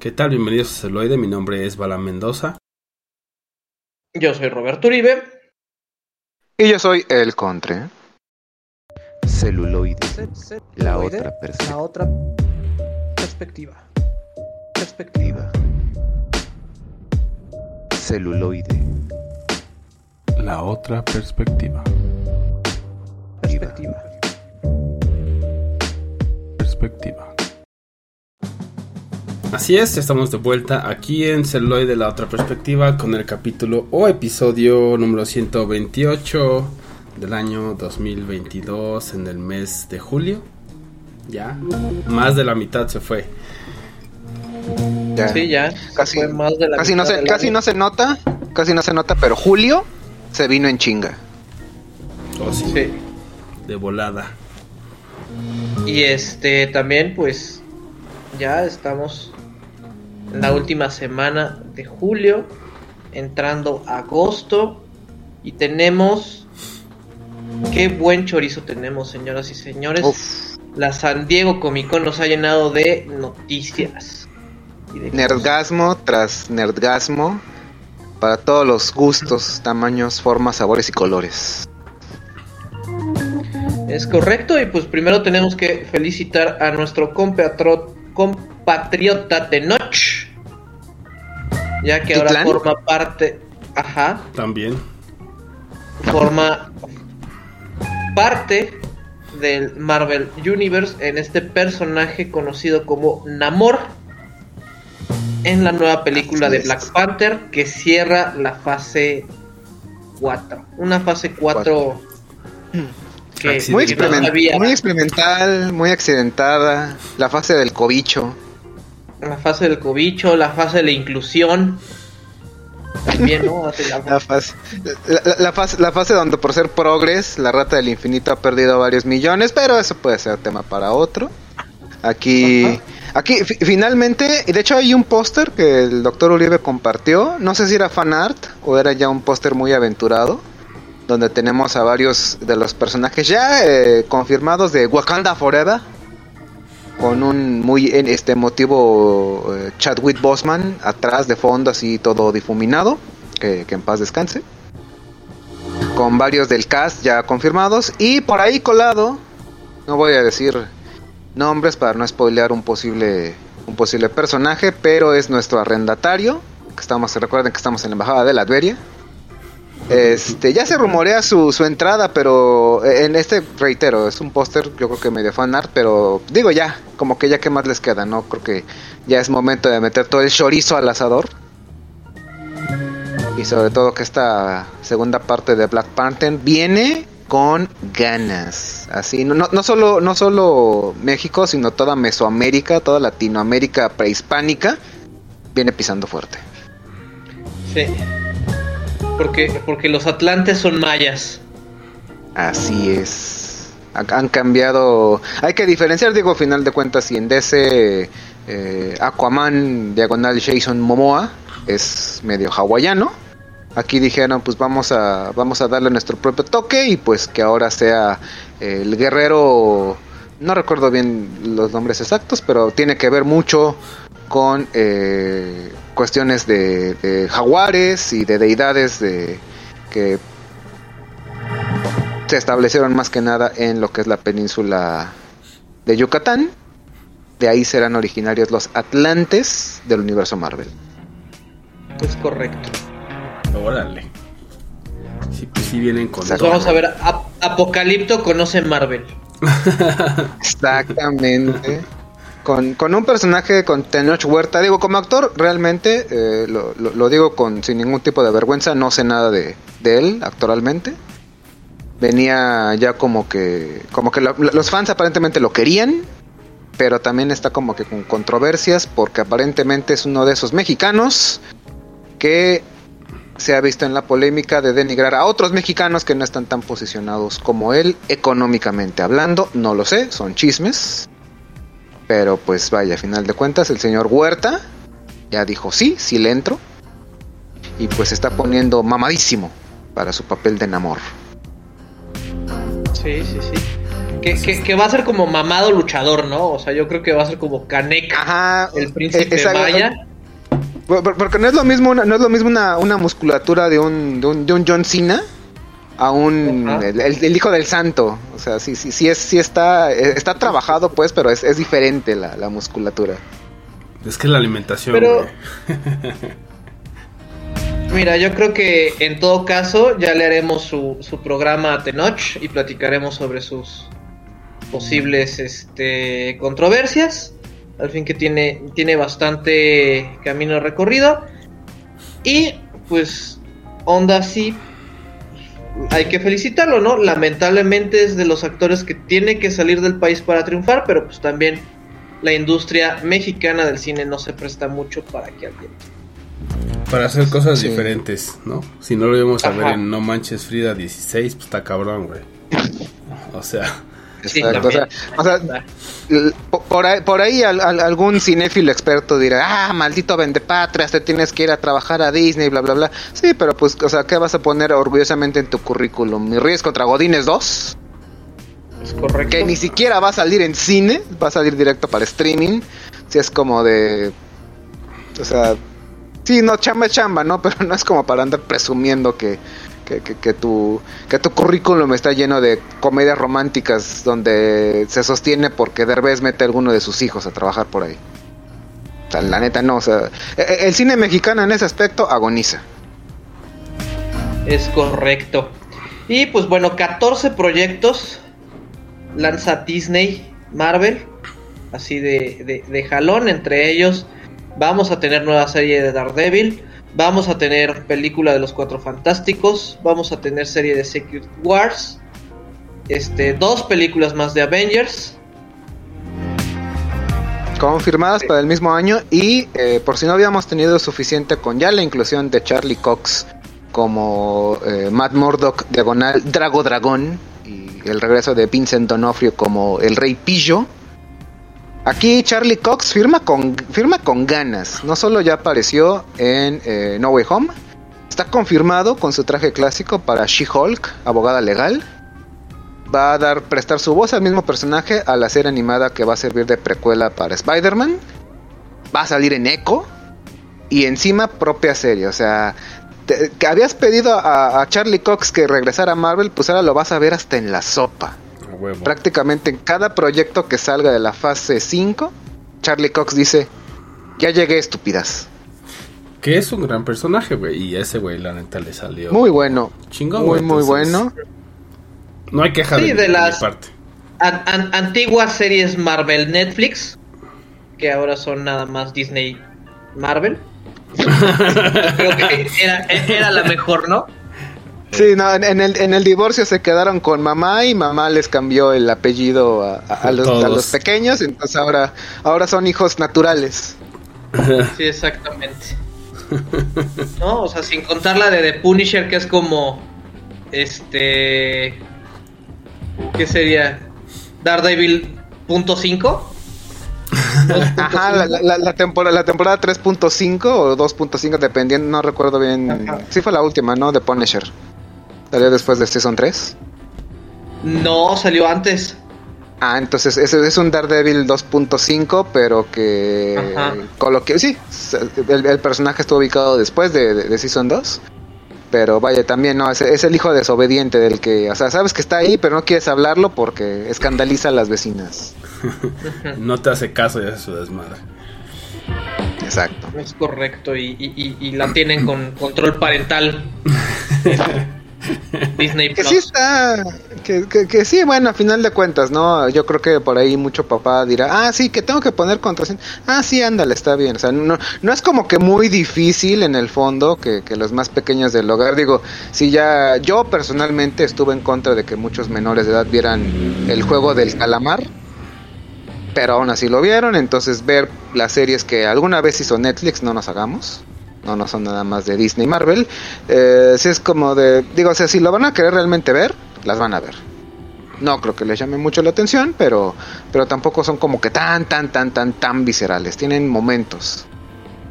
¿Qué tal? Bienvenidos a Celoide, mi nombre es Bala Mendoza. Yo soy Roberto Uribe. Y yo soy El Contre. Celuloide. La otra perspectiva. La otra perspectiva. Perspectiva. Celuloide. La otra perspectiva. Perspectiva. Perspectiva. Así es, ya estamos de vuelta aquí en Celuloide, la otra perspectiva, con el capítulo o episodio número 128 del año 2022 en el mes de julio. Ya, más de la mitad se fue. Ya. Sí, ya. Casi- Fue más de la Casi no mitad se, del casi año. no se nota, casi no se nota, pero Julio se vino en chinga. Oh, sí, Sí. de volada. Y este también, pues, ya estamos la última semana de julio, entrando agosto, y tenemos. Qué buen chorizo tenemos, señoras y señores. Uf, La San Diego Comic Con nos ha llenado de noticias. Y de nerdgasmo tras nerdgasmo para todos los gustos, tamaños, formas, sabores y colores. Es correcto, y pues primero tenemos que felicitar a nuestro compatriota Tenoch, ya que ahora forma parte, ajá, También. forma parte del Marvel Universe en este personaje conocido como Namor en la nueva película Así de es. Black Panther que cierra la fase 4. Una fase 4 que, Muy, que que no experimen- sabía- muy experimental, muy accidentada. La fase del cobicho. La fase del cobicho, la fase de la inclusión. También, ¿no? La- fase, la, fase, la fase donde por ser progres, la rata del infinito ha perdido varios millones, pero eso puede ser tema para otro. Aquí, Ajá. aquí fi- finalmente, y de hecho hay un póster que el doctor Uribe compartió, no sé si era fan art o era ya un póster muy aventurado, donde tenemos a varios de los personajes ya eh, confirmados de Wakanda Forever, con un muy este emotivo eh, Chadwick Boseman atrás de fondo así todo difuminado que, en paz descanse. Con varios del cast ya confirmados. Y por ahí colado no voy a decir nombres para no spoilear un posible un posible personaje pero es nuestro arrendatario. Que estamos recuerden que estamos en la embajada de Latveria este, ya se rumorea su, su entrada, pero en este, reitero, es un póster, yo creo que medio fan art, pero digo ya, como que ya que más les queda, ¿no? Creo que ya es momento de meter todo el chorizo al asador. Y sobre todo que esta segunda parte de Black Panther viene con ganas. Así, no, no, no solo, no solo México, sino toda Mesoamérica, toda Latinoamérica prehispánica, viene pisando fuerte. Sí. Porque, porque los atlantes son mayas. Así es. Han, cambiado. Hay que diferenciar, digo, a final de cuentas, si en DC eh, Aquaman diagonal Jason Momoa es medio hawaiano. Aquí dijeron, pues vamos a vamos a darle nuestro propio toque y pues que ahora sea eh, el guerrero. No recuerdo bien los nombres exactos, pero tiene que ver mucho con eh, cuestiones de, de jaguares y de deidades de que se establecieron más que nada en lo que es la península de Yucatán. De ahí serán originarios los Atlantes del universo Marvel. Es correcto. Órale. Sí, pues sí vienen con. Pues vamos a ver, Ap- Apocalipto conoce Marvel. Exactamente. Con, un personaje con Tenoch Huerta, digo, como actor, realmente, eh, lo, digo con sin ningún tipo de vergüenza, no sé nada de, él actualmente. Venía ya como que, como que lo- los fans aparentemente lo querían, pero también está como que con controversias porque aparentemente es uno de esos mexicanos que se ha visto en la polémica de denigrar a otros mexicanos que no están tan posicionados como él económicamente hablando. No lo sé, son chismes. Pero pues vaya, a final de cuentas el señor Huerta ya dijo sí, sí le entro. Y pues se está poniendo mamadísimo para su papel de Namor. Sí, sí, sí. Que, que, que va a ser como mamado luchador, ¿no? O sea, yo creo que va a ser como Kanek, Ajá. el príncipe esa- maya. Por- por- Porque no es lo mismo una, no es lo mismo una, una musculatura de un, de un, de un John Cena a un el, el- el hijo del santo. O sea, sí, sí, sí es, sí está, está trabajado pues, pero es, es diferente la, la musculatura. Es que la alimentación, Pero-. Mira, yo creo que en todo caso ya le haremos su, su programa a Tenoch y platicaremos sobre sus posibles este, controversias. Al fin que tiene, tiene bastante camino recorrido. Y pues, Onda sí, hay que felicitarlo, ¿no? Lamentablemente es de los actores que tiene que salir del país para triunfar, pero pues también la industria mexicana del cine no se presta mucho para que alguien Para hacer cosas Sí. diferentes, ¿no? Si no lo íbamos a ver en No Manches Frida 16, pues está cabrón, güey. O sea, Sí, Exacto, o sea, o sea, por ahí, por ahí al- al- algún cinéfilo experto dirá, ah, maldito vendepatrias, te tienes que ir a trabajar a Disney, bla, bla, bla. Sí, pero pues, o sea, ¿qué vas a poner orgullosamente en tu currículum? ¿Mi Ríes contra Godines 2? Es correcto. Que ni siquiera va a salir en cine, va a salir directo para streaming. Si es como de... O sea, sí, no, chamba es chamba, ¿no? Pero no es como para andar presumiendo que, que, que, que tu, que tu currículum está lleno de comedias románticas donde se sostiene porque Derbez mete a alguno de sus hijos a trabajar por ahí. La neta no, o sea, e- e- el cine mexicano en ese aspecto agoniza. Es correcto. Y pues bueno, 14 proyectos lanza Disney, Marvel, así de, de, de jalón. Entre ellos vamos a tener nueva serie de Daredevil, vamos a tener película de los Cuatro Fantásticos, vamos a tener serie de Secret Wars, este, dos películas más de Avengers. confirmadas para el mismo año y eh, por si no habíamos tenido suficiente con ya la inclusión de Charlie Cox como eh, Matt Murdock diagonal Drago Dragón y el regreso de Vincent Donofrio como el Rey Pillo. Aquí Charlie Cox firma con firma con ganas. No solo ya apareció en eh, No Way Home, está confirmado con su traje clásico para She-Hulk, abogada legal va a dar prestar su voz al mismo personaje a la serie animada que va a servir de precuela para Spider-Man. Va a salir en Echo y encima propia serie, o sea, que habías pedido a Charlie Cox que regresara a Marvel, pues ahora lo vas a ver hasta en la sopa. Huevo. Prácticamente en cada proyecto que salga de la fase 5, Charlie Cox dice, "Ya llegué, estúpidas." Que es un gran personaje, güey. Y ese güey, la neta, le salió Muy bueno. chingón, muy muy bueno. No hay queja Sí, de, de mi las- parte. An- an- antiguas series Marvel Netflix, que ahora son nada más Disney Marvel. Creo que era, era la mejor, ¿no? Sí, no, en, en el, en el divorcio se quedaron con mamá y mamá les cambió el apellido a, a- a los, a los pequeños, entonces ahora, ahora son hijos naturales. Sí, exactamente. No, o sea, sin contar la de The Punisher, que es como. Este. ¿Qué sería? Daredevil punto cinco. Ajá, la, la, la temporada, la temporada 3.5 o 2.5, dependiendo, no recuerdo bien. Ajá. Sí fue la última, ¿no? De Punisher. Salió después de Season 3. No, salió antes. Ah, entonces ese es un Daredevil 2.5, pero que... Ajá. Con lo que sí, el, el personaje estuvo ubicado después de, de- de Season 2. Pero vaya, también, ¿no? Es, es el hijo desobediente del que... O sea, sabes que está ahí, pero no quieres hablarlo porque escandaliza a las vecinas. No te hace caso y hace su desmadre. Exacto. Es correcto, y, y- y- y la tienen con control parental. Disney Que Plus. sí está, que, que, que sí, bueno, a final de cuentas, ¿no? Yo creo que por ahí mucho papá dirá, ah, sí, que tengo que poner contraseña. Ah, sí, ándale, está bien. O sea, no, no es como que muy difícil en el fondo que, que los más pequeños del hogar, digo, si ya, yo personalmente estuve en contra de que muchos menores de edad vieran el juego del calamar. Pero aún así lo vieron, entonces ver las series que alguna vez hizo Netflix, no nos hagamos no no son nada más de Disney y Marvel. Eh, si es como de, digo, o sea, si lo van a querer realmente ver, las van a ver. No creo que les llame mucho la atención, pero, pero tampoco son como que tan, tan, tan, tan, tan viscerales. Tienen momentos.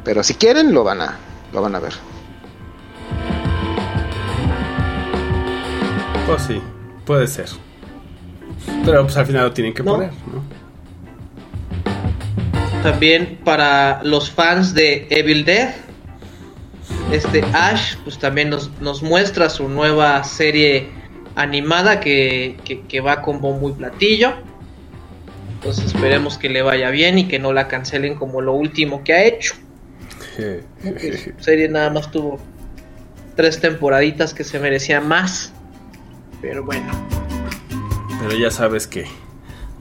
Pero si quieren, lo van a, lo van a ver. Pues sí, puede ser. Pero pues al final lo tienen que No. poner, ¿no? También para los fans de Evil Dead, este Ash pues también nos, nos muestra su nueva serie animada que, que, que va con bombo y platillo. Entonces esperemos que le vaya bien y que no la cancelen como lo último que ha hecho. Su serie nada más tuvo tres temporaditas que se merecía más. Pero bueno, Pero ya sabes que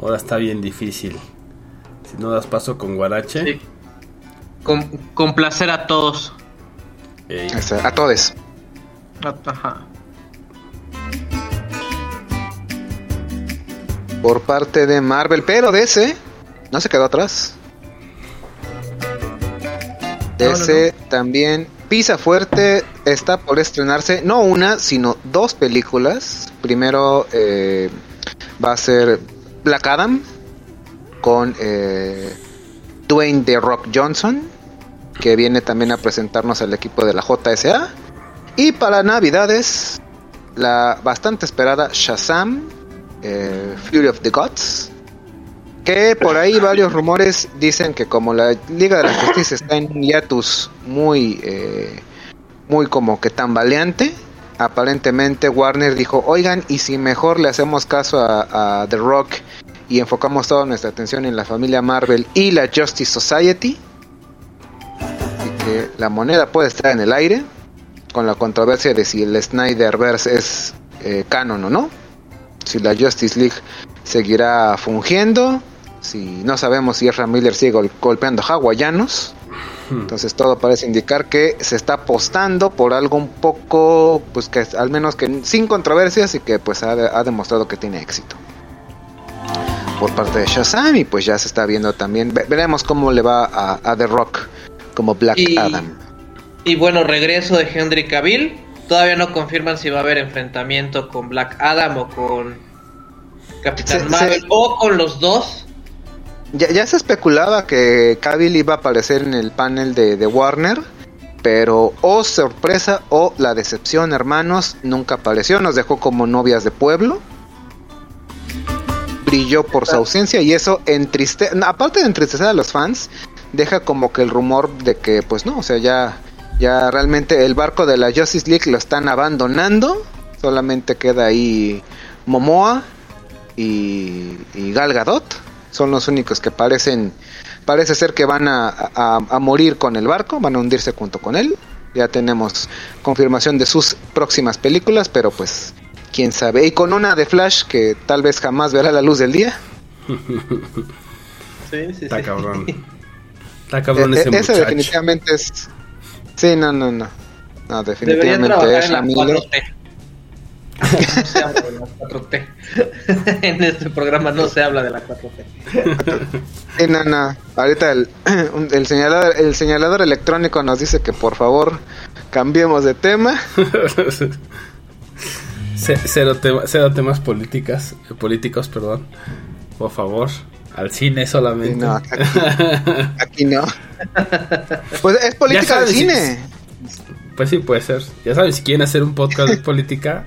ahora está bien difícil. Si no das paso con Guarache, sí. Con, complacer a todos. Ey, Este, A todos. Ajá. Por parte de Marvel, pero DC no se quedó atrás. DC también pisa fuerte, está por estrenarse no una, sino dos películas. Primero eh, va a ser Black Adam con eh, Dwayne The Rock Johnson, que viene también a presentarnos al equipo de la JSA. Y para Navidades, la bastante esperada Shazam, eh, Fury of the Gods. Que por ahí varios rumores dicen que como la Liga de la Justicia está en un hiatus muy, eh, muy como que tambaleante, aparentemente Warner dijo, oigan, y si mejor le hacemos caso a, The Rock y enfocamos toda nuestra atención en la familia Marvel y la Justice Society, que la moneda puede estar en el aire, con la controversia de si el Snyderverse es eh, canon o no, si la Justice League seguirá fungiendo, si no sabemos si Ezra Miller sigue gol- golpeando hawaianos. Entonces todo parece indicar que se está apostando por algo un poco, pues que al menos que sin controversias y que pues ha, ha demostrado que tiene éxito. Por parte de Shazam y pues ya se está viendo también, ve- veremos cómo le va a, a The Rock como Black Y- Adam. Y bueno, regreso de Henry Cavill. Todavía no confirman si va a haber enfrentamiento con Black Adam o con Capitán Se- Marvel se- o con los dos. Ya, ya se especulaba que Cavill iba a aparecer en el panel de, de Warner, pero o sorpresa o la decepción, hermanos, nunca apareció, nos dejó como novias de pueblo. Brilló por su ausencia y eso entriste, no, aparte de entristecer a los fans, deja como que el rumor de que pues no, o sea, ya ya realmente el barco de la Justice League lo están abandonando, solamente queda ahí Momoa y, y Gal Gadot. Son los únicos que parecen parece ser que van a, a- a morir con el barco van a hundirse junto con él. Ya tenemos confirmación de sus próximas películas pero pues quién sabe. Y con una de Flash que tal vez jamás verá la luz del día. Sí, sí, está cabrón. Está cabrón E- ese e- ese muchacho. definitivamente es sí no no no no definitivamente es 4T. No se habla de la 4T. en este programa no se habla de la 4T. Sí, no, no. Ahorita el, el, señalador, el señalador electrónico nos dice que por favor cambiemos de tema. Ce- cero, tema- cero temas políticas, eh, políticos, perdón. Por favor, al cine solamente. no, aquí, aquí no. Pues es política de sabes, cine. Pues sí, puede ser. Ya saben, si quieren hacer un podcast de política,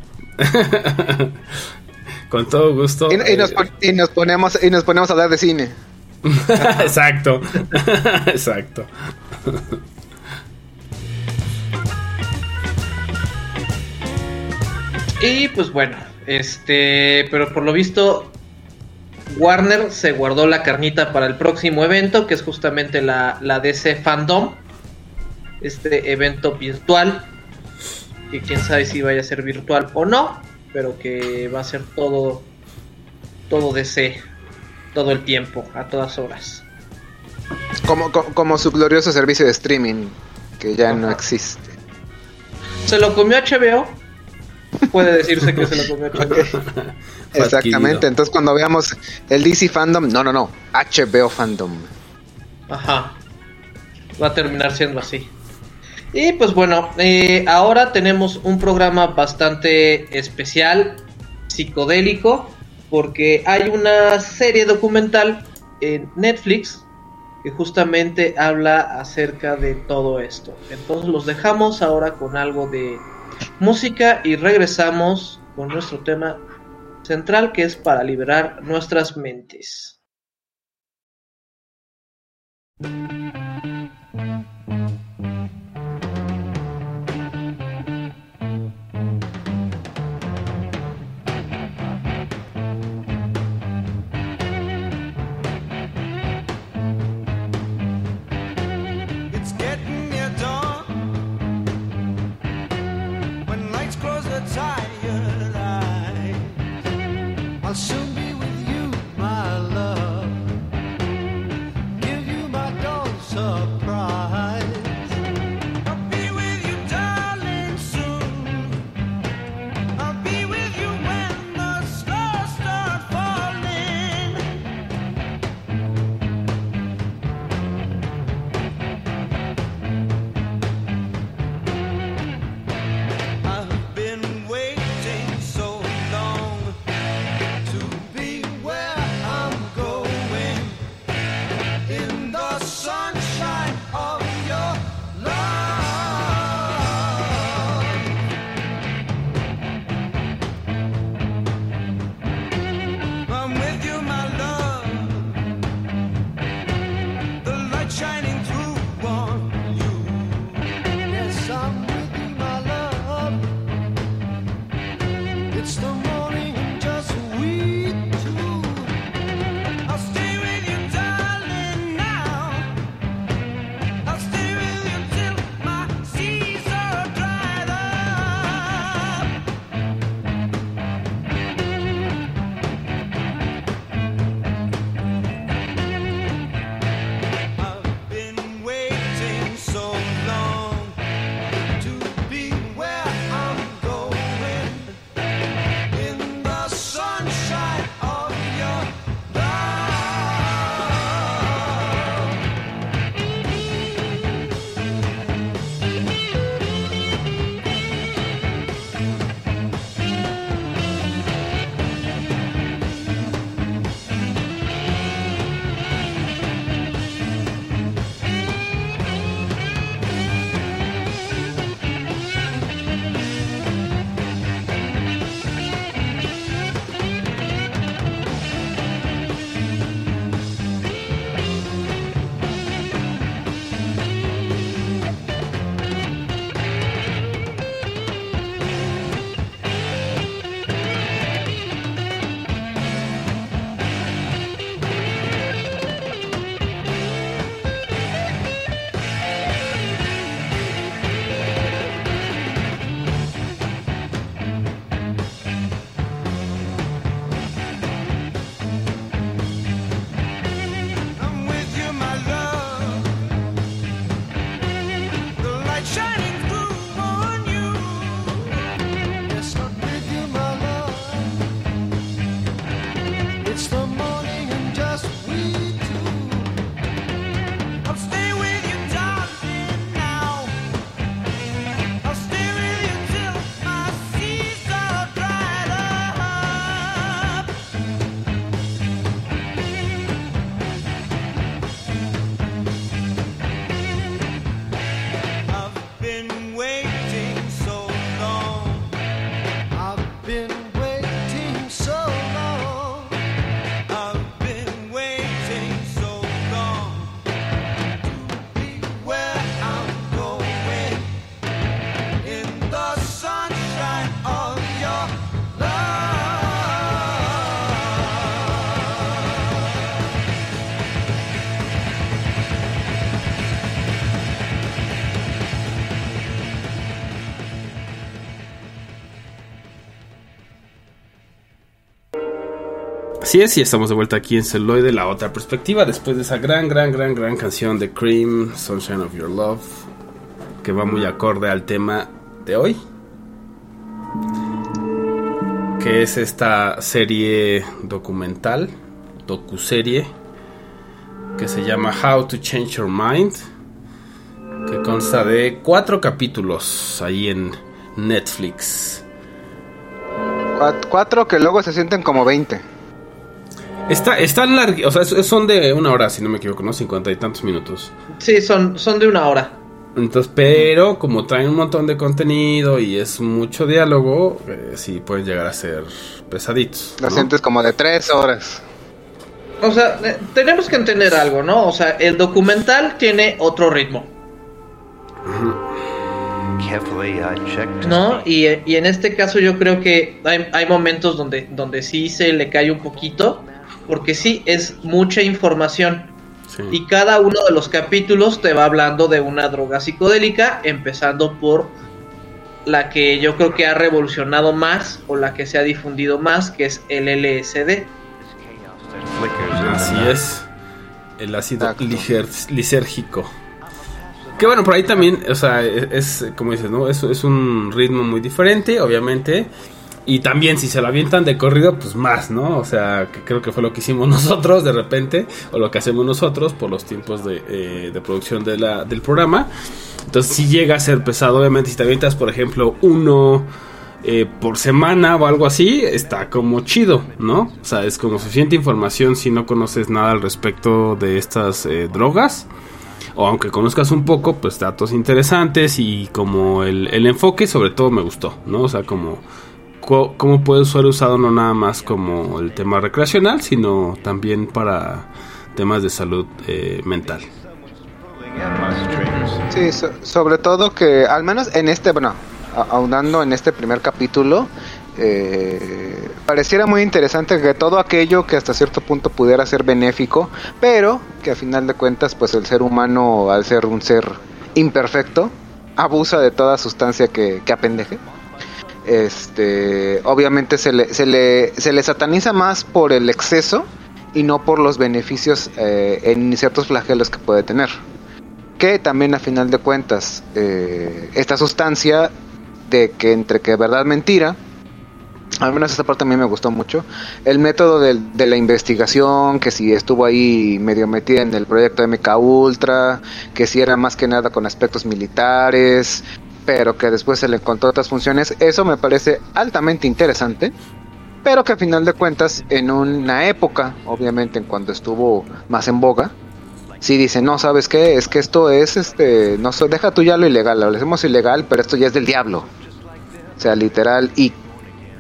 con todo gusto. Y, y nos, eh, y nos ponemos y nos ponemos a hablar de cine. Exacto. Exacto. Y pues bueno, este, pero por lo visto Warner se guardó la carnita para el próximo evento, que es justamente la, la DC Fandom, este evento virtual, que quién sabe si vaya a ser virtual o no, pero que va a ser todo, todo DC, todo el tiempo, a todas horas. Como, co- como su glorioso servicio de streaming, que ya no existe. Se lo comió HBO, puede decirse que se lo comió Exactamente. adquirido. Entonces cuando veamos el DC Fandom, no, no, no, HBO Fandom. Ajá. Va a terminar siendo así. Y pues bueno, eh, ahora tenemos un programa bastante especial, psicodélico, porque hay una serie documental en Netflix que justamente habla acerca de todo esto. Entonces los dejamos ahora con algo de música y regresamos con nuestro tema central que es para liberar nuestras mentes. Así es, y estamos de vuelta aquí en Celoide, la otra perspectiva, después de esa gran, gran, gran, gran canción de Cream, Sunshine of Your Love, que va muy acorde al tema de hoy, que es esta serie documental, docuserie, que se llama How to Change Your Mind, que consta de cuatro capítulos ahí en Netflix. Cuatro que luego se sienten como 20. Está, está larga, o sea, son de una hora, si no me equivoco, ¿no? Cincuenta y tantos minutos. Sí, son, son de una hora. Entonces, pero como traen un montón de contenido y es mucho diálogo, eh, sí pueden llegar a ser pesaditos. ¿no? Lo sientes como de tres horas. O sea, eh, tenemos que entender algo, ¿no? O sea, el documental tiene otro ritmo. ¿No? Y, eh, y en este caso yo creo que hay, hay momentos donde, donde sí se le cae un poquito porque sí, es mucha información. Sí. Y cada uno de los capítulos te va hablando de una droga psicodélica, empezando por la que yo creo que ha revolucionado más o la que se ha difundido más, que es el LSD. Así es. El ácido lisérgico. Que bueno, por ahí también, o sea, es, es, como dices, ¿no? Es, es un ritmo muy diferente, obviamente. Y también si se lo avientan de corrido, pues más, ¿no? O sea, que creo que fue lo que hicimos nosotros de repente, o lo que hacemos nosotros por los tiempos de, eh, producción de la, del programa. Entonces si llega a ser pesado, obviamente, si te avientas, por ejemplo, uno eh, por semana o algo así, está como chido, ¿no? O sea, es como suficiente información si no conoces nada al respecto de estas eh, drogas. O aunque conozcas un poco, pues datos interesantes y como el, enfoque sobre todo me gustó, ¿no? O sea, como co- cómo puede ser usado no nada más como el tema recreacional, sino también para temas de salud eh, mental. Sí, so- sobre todo que al menos en este, bueno, a- aunando en este primer capítulo, eh, pareciera muy interesante que todo aquello que hasta cierto punto pudiera ser benéfico, pero que a final de cuentas, pues el ser humano, al ser un ser imperfecto, abusa de toda sustancia que, que apendeje. Este, obviamente se le, se le, se le sataniza más por el exceso y no por los beneficios eh, en ciertos flagelos que puede tener. Que también a final de cuentas eh, esta sustancia de que entre que verdad mentira al menos esta parte a mí me gustó mucho el método del- de, la investigación que si estuvo ahí medio metida en el proyecto MK Ultra que si era más que nada con aspectos militares pero que después se le encontró otras funciones eso me parece altamente interesante pero que a final de cuentas en una época obviamente en cuando estuvo más en boga si dicen, no, ¿sabes qué? Es que esto es, este, no sé, deja tú ya lo ilegal, lo hacemos ilegal, pero esto ya es del diablo. O sea, literal, y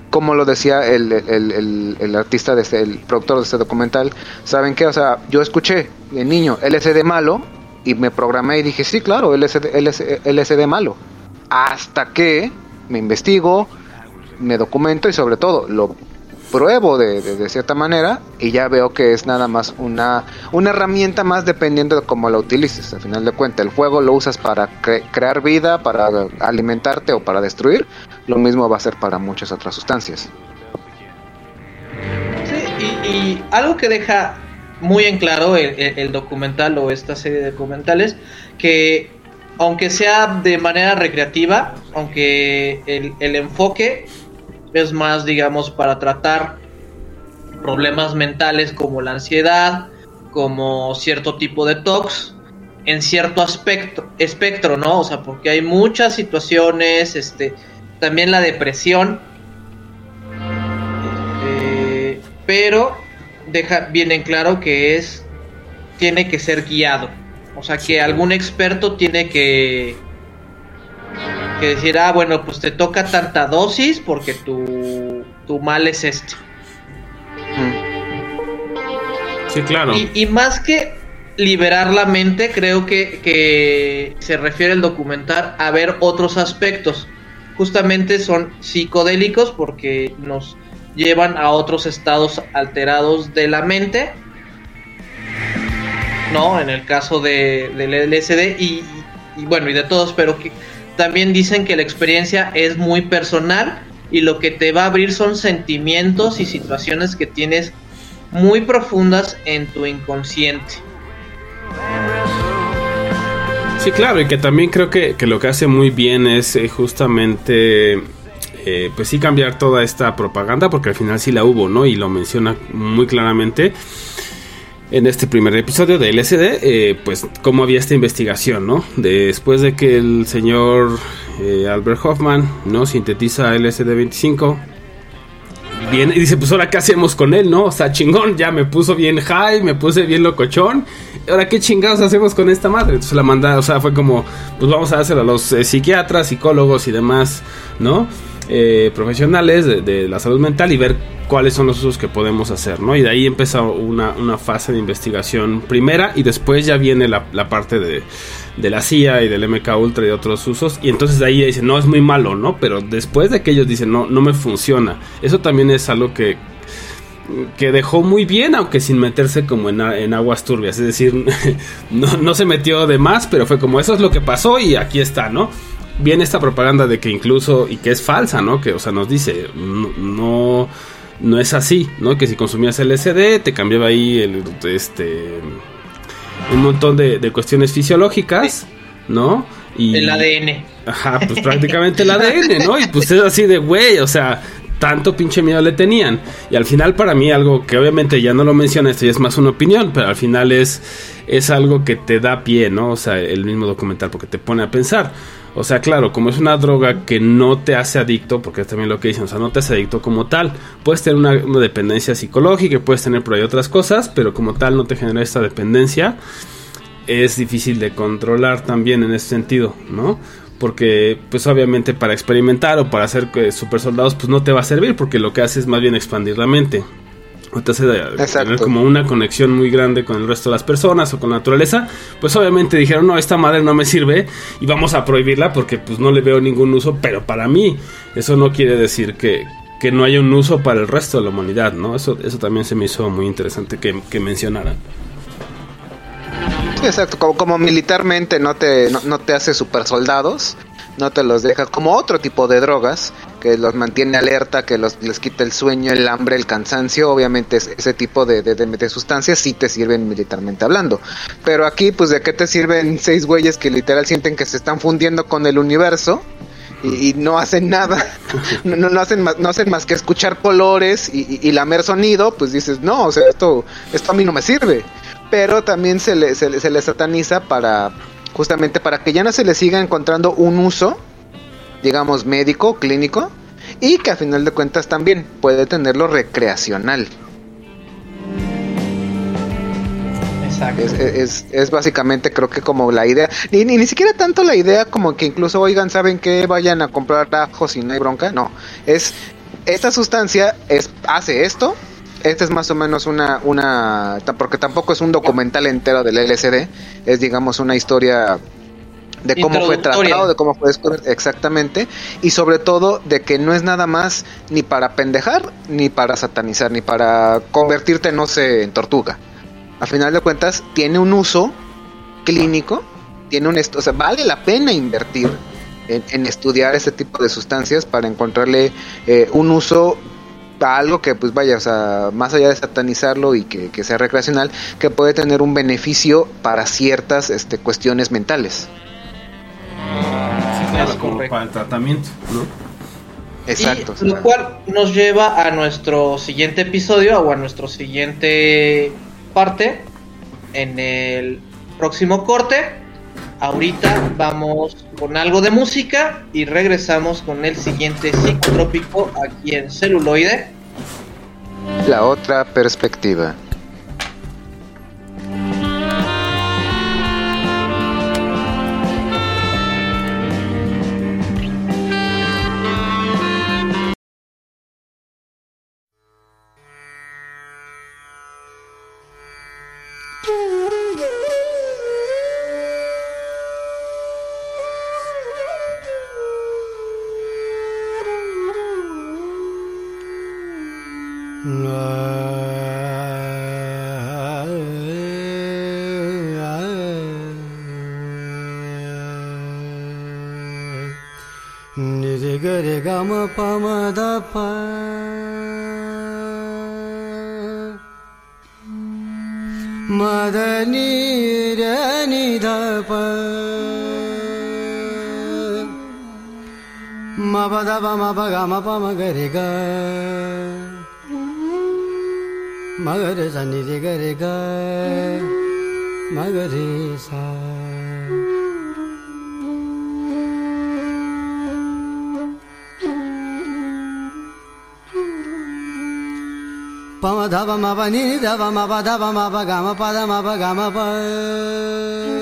como lo decía el, el, el, el artista, de este, el productor de este documental, ¿saben qué? O sea, yo escuché de niño LSD malo y me programé y dije, sí, claro, LSD, LSD, LSD malo. Hasta que me investigo, me documento y sobre todo lo pruebo de, cierta manera y ya veo que es nada más una, herramienta más dependiendo de cómo la utilices. Al final de cuentas, el fuego lo usas para cre- crear vida, para alimentarte o para destruir. Lo mismo va a ser para muchas otras sustancias. Y, algo que deja muy en claro el, el- el documental o esta serie de documentales, que aunque sea de manera recreativa, aunque el, el enfoque es más, digamos, para tratar problemas mentales como la ansiedad, como cierto tipo de tox, en cierto aspecto, espectro, ¿no? O sea, porque hay muchas situaciones, este, también la depresión, eh, pero deja bien en claro que es tiene que ser guiado. O sea que algún experto tiene que que decir, ah, bueno, pues te toca tanta dosis porque tu, tu mal es este. Sí, claro. Y, y más que liberar la mente, creo que, que se refiere el documental a ver otros aspectos. Justamente son psicodélicos porque nos llevan a otros estados alterados de la mente. No, en el caso de, del LSD y, bueno, y de todos, pero que también dicen que la experiencia es muy personal y lo que te va a abrir son sentimientos y situaciones que tienes muy profundas en tu inconsciente. Sí, claro, y que también creo que, que lo que hace muy bien es eh, justamente, eh, pues sí cambiar toda esta propaganda, porque al final sí la hubo, ¿no? Y lo menciona muy claramente en este primer episodio de LSD, eh, pues cómo había esta investigación, ¿no? Después de que el señor eh, Albert Hoffman, ¿no? Sintetiza LSD-25. Bien, y dice, pues ahora qué hacemos con él, ¿no? O sea, chingón, ya me puso bien high, me puse bien locochón. ahora qué chingados hacemos con esta madre. Entonces la manda, o sea, fue como, pues vamos a hacer a los eh, psiquiatras, psicólogos y demás, ¿no? Eh, profesionales de, la salud mental y ver cuáles son los usos que podemos hacer, ¿no? Y de ahí empieza una, una fase de investigación primera y después ya viene la, parte de, de la CIA y del MK Ultra y de otros usos y entonces de ahí dicen, no, es muy malo, ¿no? Pero después de que ellos dicen, no, no me funciona, eso también es algo que, que dejó muy bien, aunque sin meterse como en, en aguas turbias. Es decir, no, no se metió de más, pero fue como eso es lo que pasó y aquí está, ¿no? Viene esta propaganda de que incluso, y que es falsa, ¿no? Que, o sea, nos dice, no, no, no es así, ¿no? Que si consumías LSD te cambiaba ahí el, este, un montón de, de cuestiones fisiológicas, ¿no? Y, El ADN. Ajá, pues prácticamente el ADN, ¿no? Y pues es así de, güey, o sea, tanto pinche miedo le tenían. Y al final para mí algo que obviamente ya no lo menciona, esto ya es más una opinión, pero al final es, es algo que te da pie, ¿no? O sea, el mismo documental, porque te pone a pensar. O sea, claro, como es una droga que no te hace adicto, porque es también lo que dicen, o sea, no te hace adicto como tal. Puedes tener una, dependencia psicológica, puedes tener por ahí otras cosas, pero como tal no te genera esta dependencia es difícil de controlar también en ese sentido, ¿no? Porque, pues obviamente para experimentar o para hacer eh, super soldados, pues no te va a servir, porque lo que hace es más bien expandir la mente. O te hace Exacto. tener como una conexión muy grande con el resto de las personas o con la naturaleza. Pues obviamente dijeron, no, esta madre no me sirve y vamos a prohibirla porque pues no le veo ningún uso. Pero para mí, eso no quiere decir que, que no haya un uso para el resto de la humanidad, ¿no? Eso, eso también se me hizo muy interesante que, que mencionaran. Sí, exacto, como, como militarmente no te, no, no te hace super soldados, no te los deja como otro tipo de drogas que los mantiene alerta, que los, les quita el sueño, el hambre, el cansancio, obviamente es- ese tipo de, de, sustancias sí te sirven militarmente hablando. Pero aquí, pues, ¿de qué te sirven seis güeyes que literal sienten que se están fundiendo con el universo? Y, y no hacen nada, no, no, hacen más, no hacen más que escuchar colores y, y- y lamer sonido, pues dices, no, o sea, esto, esto a mí no me sirve. Pero también se le, se le, se le sataniza para, justamente para que ya no se le siga encontrando un uso, digamos, médico, clínico, y que a final de cuentas también puede tenerlo recreacional. Exacto. Es, es, es básicamente creo que como la idea, ni, ni, ni siquiera tanto la idea como que incluso oigan, ¿saben que Vayan a comprar ajos y no hay bronca, no, es esta sustancia es, hace esto, esta es más o menos una, una, porque tampoco es un documental entero del LSD, es digamos una historia de cómo fue tratado, de cómo fue descubierto, exactamente, y sobre todo de que no es nada más ni para pendejar, ni para satanizar, ni para convertirte, no sé, en tortuga. A final de cuentas, tiene un uso clínico, tiene un o sea, vale la pena invertir en, en estudiar este tipo de sustancias para encontrarle eh, un uso a algo que pues vaya, o sea, más allá de satanizarlo y que, que sea recreacional, que puede tener un beneficio para ciertas este, cuestiones mentales. Como para el tratamiento, ¿no? Exacto. Y lo cual nos lleva a nuestro siguiente episodio o a nuestro siguiente parte en el próximo corte. Ahorita vamos con algo de música y regresamos con el siguiente psicotrópico aquí en celuloide. La otra perspectiva. मा प म गरे ग मगरे सनि गरे ग मगरे सा पम धब म प नि धब म प धब म प ग म म प ग प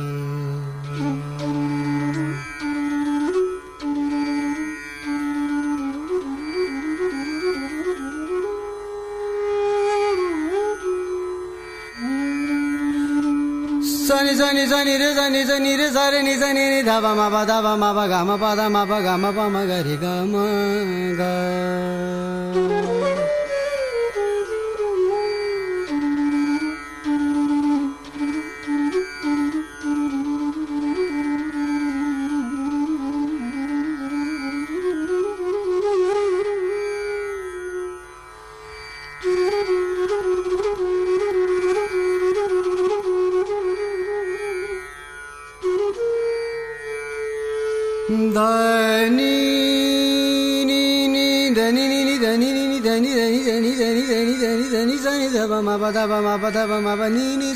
निज रे निज निज रे निज नि नि धाबा माबा धाबा माबा घाम पादा माबा घाम पामा गरी गम ग। My banana.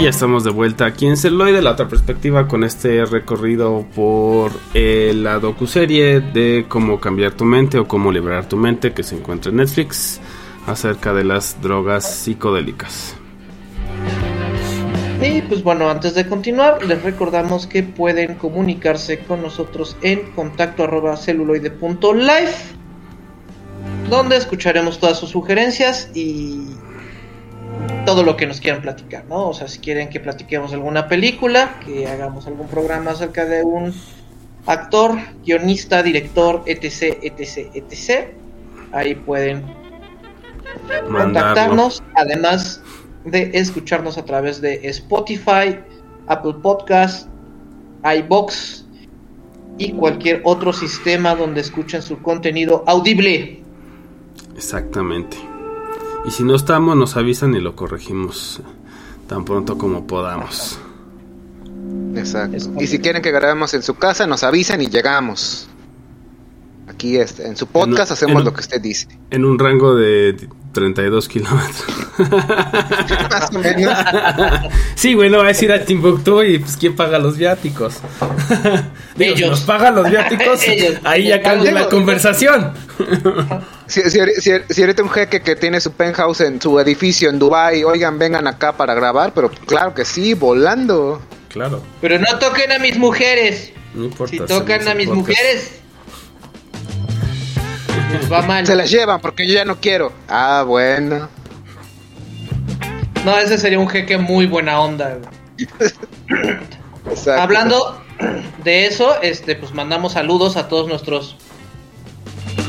Y ya estamos de vuelta aquí en Celoy de la otra perspectiva con este recorrido por eh, la docuserie de cómo cambiar tu mente o cómo liberar tu mente que se encuentra en Netflix acerca de las drogas psicodélicas. Y pues bueno, antes de continuar, les recordamos que pueden comunicarse con nosotros en contacto arroba celuloide.life, donde escucharemos todas sus sugerencias y todo lo que nos quieran platicar, ¿no? O sea, si quieren que platiquemos alguna película, que hagamos algún programa acerca de un actor, guionista, director, etc, etc, etc. Ahí pueden Mandarlo. contactarnos, además de escucharnos a través de Spotify, Apple Podcast, iBox y cualquier otro sistema donde escuchen su contenido audible. Exactamente. Y si no estamos, nos avisan y lo corregimos tan pronto como podamos. Exacto. Y si quieren que grabemos en su casa, nos avisan y llegamos. Aquí este, en su podcast En- hacemos en- lo que usted dice. En un rango de 32 kilómetros. Más o menos. sí, güey, no va a decir a Timbuktu y pues quién paga los viáticos. Digo, si Ellos. nos pagan los viáticos, Ellos. ahí ya cambia la conversación. Si, si, si, si ahorita un jeque que tiene su penthouse en su edificio en Dubai, oigan, vengan acá para grabar, pero claro que sí, volando. Claro, Pero no toquen a mis mujeres. no importa. Si tocan a mis podcast. mujeres, nos va mal. Se las llevan porque yo ya no quiero. Ah, bueno. No, ese sería un jeque muy buena onda. Exacto. Hablando de eso, este, pues mandamos saludos a todos nuestros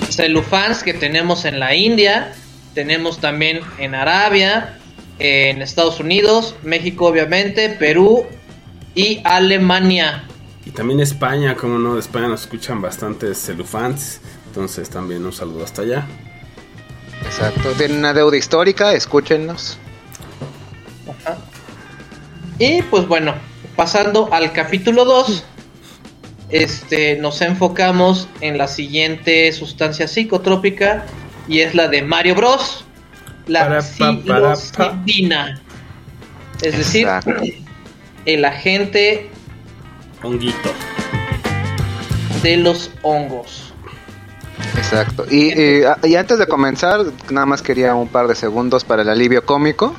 celufans que tenemos en la India, tenemos también en Arabia, en Estados Unidos, México obviamente, Perú, y Alemania. Y también España, como no, de España nos escuchan bastantes celufans. Entonces también un saludo hasta allá. Exacto. Tienen una deuda histórica, escúchenos. Ajá. Y pues bueno, pasando al capítulo 2, este, nos enfocamos en la siguiente sustancia psicotrópica y es la de Mario Bros, la Para. Es decir, Exacto. el agente Honguito. de los hongos. Exacto. Y, y, a- y antes de comenzar, nada más quería un par de segundos para el alivio cómico.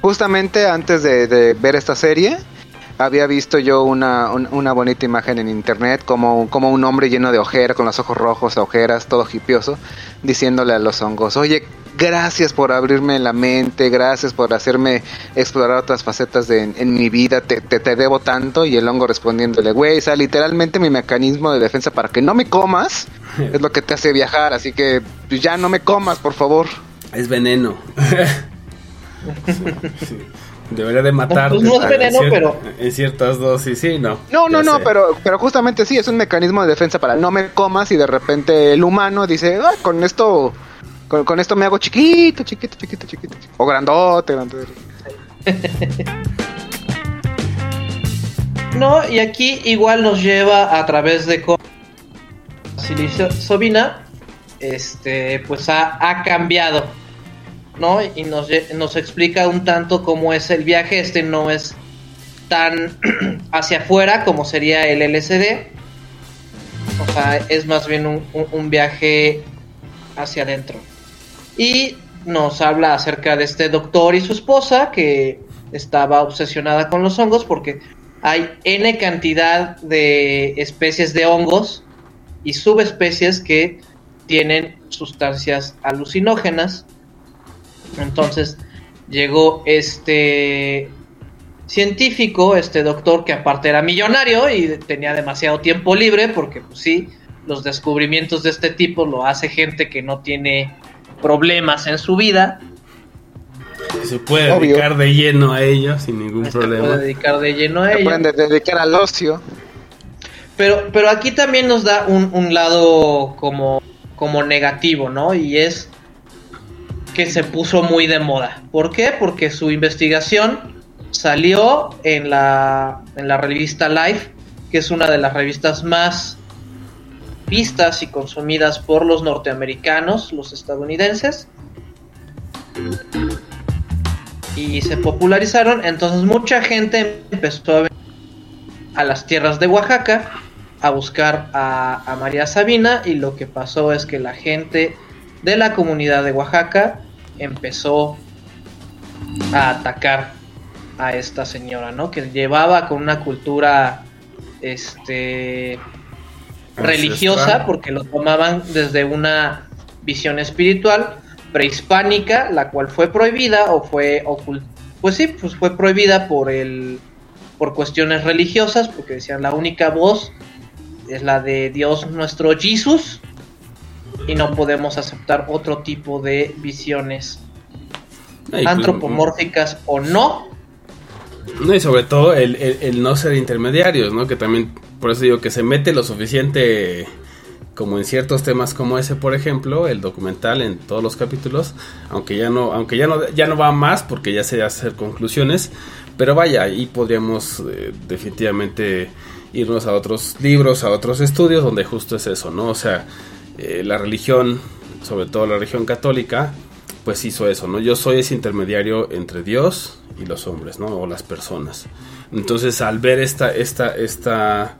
Justamente antes de, de ver esta serie, había visto yo una, un- una bonita imagen en internet, como, como un hombre lleno de ojeras, con los ojos rojos, ojeras, todo hipioso, diciéndole a los hongos, oye, gracias por abrirme la mente, gracias por hacerme explorar otras facetas de, en, mi vida, te, te, te debo tanto. Y el hongo respondiéndole, güey, o sea, literalmente mi mecanismo de defensa para que no me comas es lo que te hace viajar, así que ya no me comas, por favor. Es veneno. Sí, sí. Debería de matarte. Pues no es veneno, en cier- pero- En ciertas dosis, sí, no. No, no, no, sé. pero, pero justamente sí, es un mecanismo de defensa para no me comas y de repente el humano dice, "Ah, con esto, con, esto me hago chiquito, chiquito, chiquito, chiquito, chiquito". o grandote, grandote. No, y aquí igual nos lleva a través de cómo psilocibina este pues ha, cambiado ¿no? y nos, explica un tanto cómo es el viaje este no es tan hacia afuera como sería el LSD o sea es más bien un, un- un viaje hacia adentro y nos habla acerca de este doctor y su esposa que estaba obsesionada con los hongos porque hay n cantidad de especies de hongos y subespecies que tienen sustancias alucinógenas. Entonces llegó este científico, este doctor que aparte era millonario y tenía demasiado tiempo libre porque pues sí, los descubrimientos de este tipo lo hace gente que no tiene problemas en su vida. Se puede Obvio. dedicar de lleno a ello sin ningún Se problema. puede dedicar de lleno a Se ello. pueden de- dedicar al ocio. Pero, pero aquí también nos da un, un lado como, como negativo, ¿no? Y es que se puso muy de moda. ¿Por qué? Porque su investigación salió en la, en la revista Life, que es una de las revistas más vistas y consumidas por los norteamericanos, los estadounidenses. Y se popularizaron, entonces mucha gente empezó a venir a las tierras de Oaxaca a buscar a, a María Sabina y lo que pasó es que la gente de la comunidad de Oaxaca empezó a atacar a esta señora, ¿no? Que llevaba con una cultura este religiosa porque lo tomaban desde una visión espiritual prehispánica, la cual fue prohibida o fue ocult pues sí, pues fue prohibida por el por cuestiones religiosas, porque decían la única voz es la de Dios nuestro Jesús y no podemos aceptar otro tipo de visiones antropomórficas o no. No, y sobre todo el, el- el no ser intermediarios, ¿no? Que también, por eso digo que se mete lo suficiente como en ciertos temas como ese, por ejemplo, el documental en todos los capítulos, aunque ya no, aunque ya no, ya no va más porque ya se hacer conclusiones, pero vaya, ahí podríamos eh, definitivamente irnos a otros libros, a otros estudios donde justo es eso, ¿no? O sea, eh, la religión, sobre todo la religión católica, pues hizo eso, ¿no? Yo soy ese intermediario entre Dios y los hombres, ¿no? O las personas. Entonces, al ver esta, esta, esta,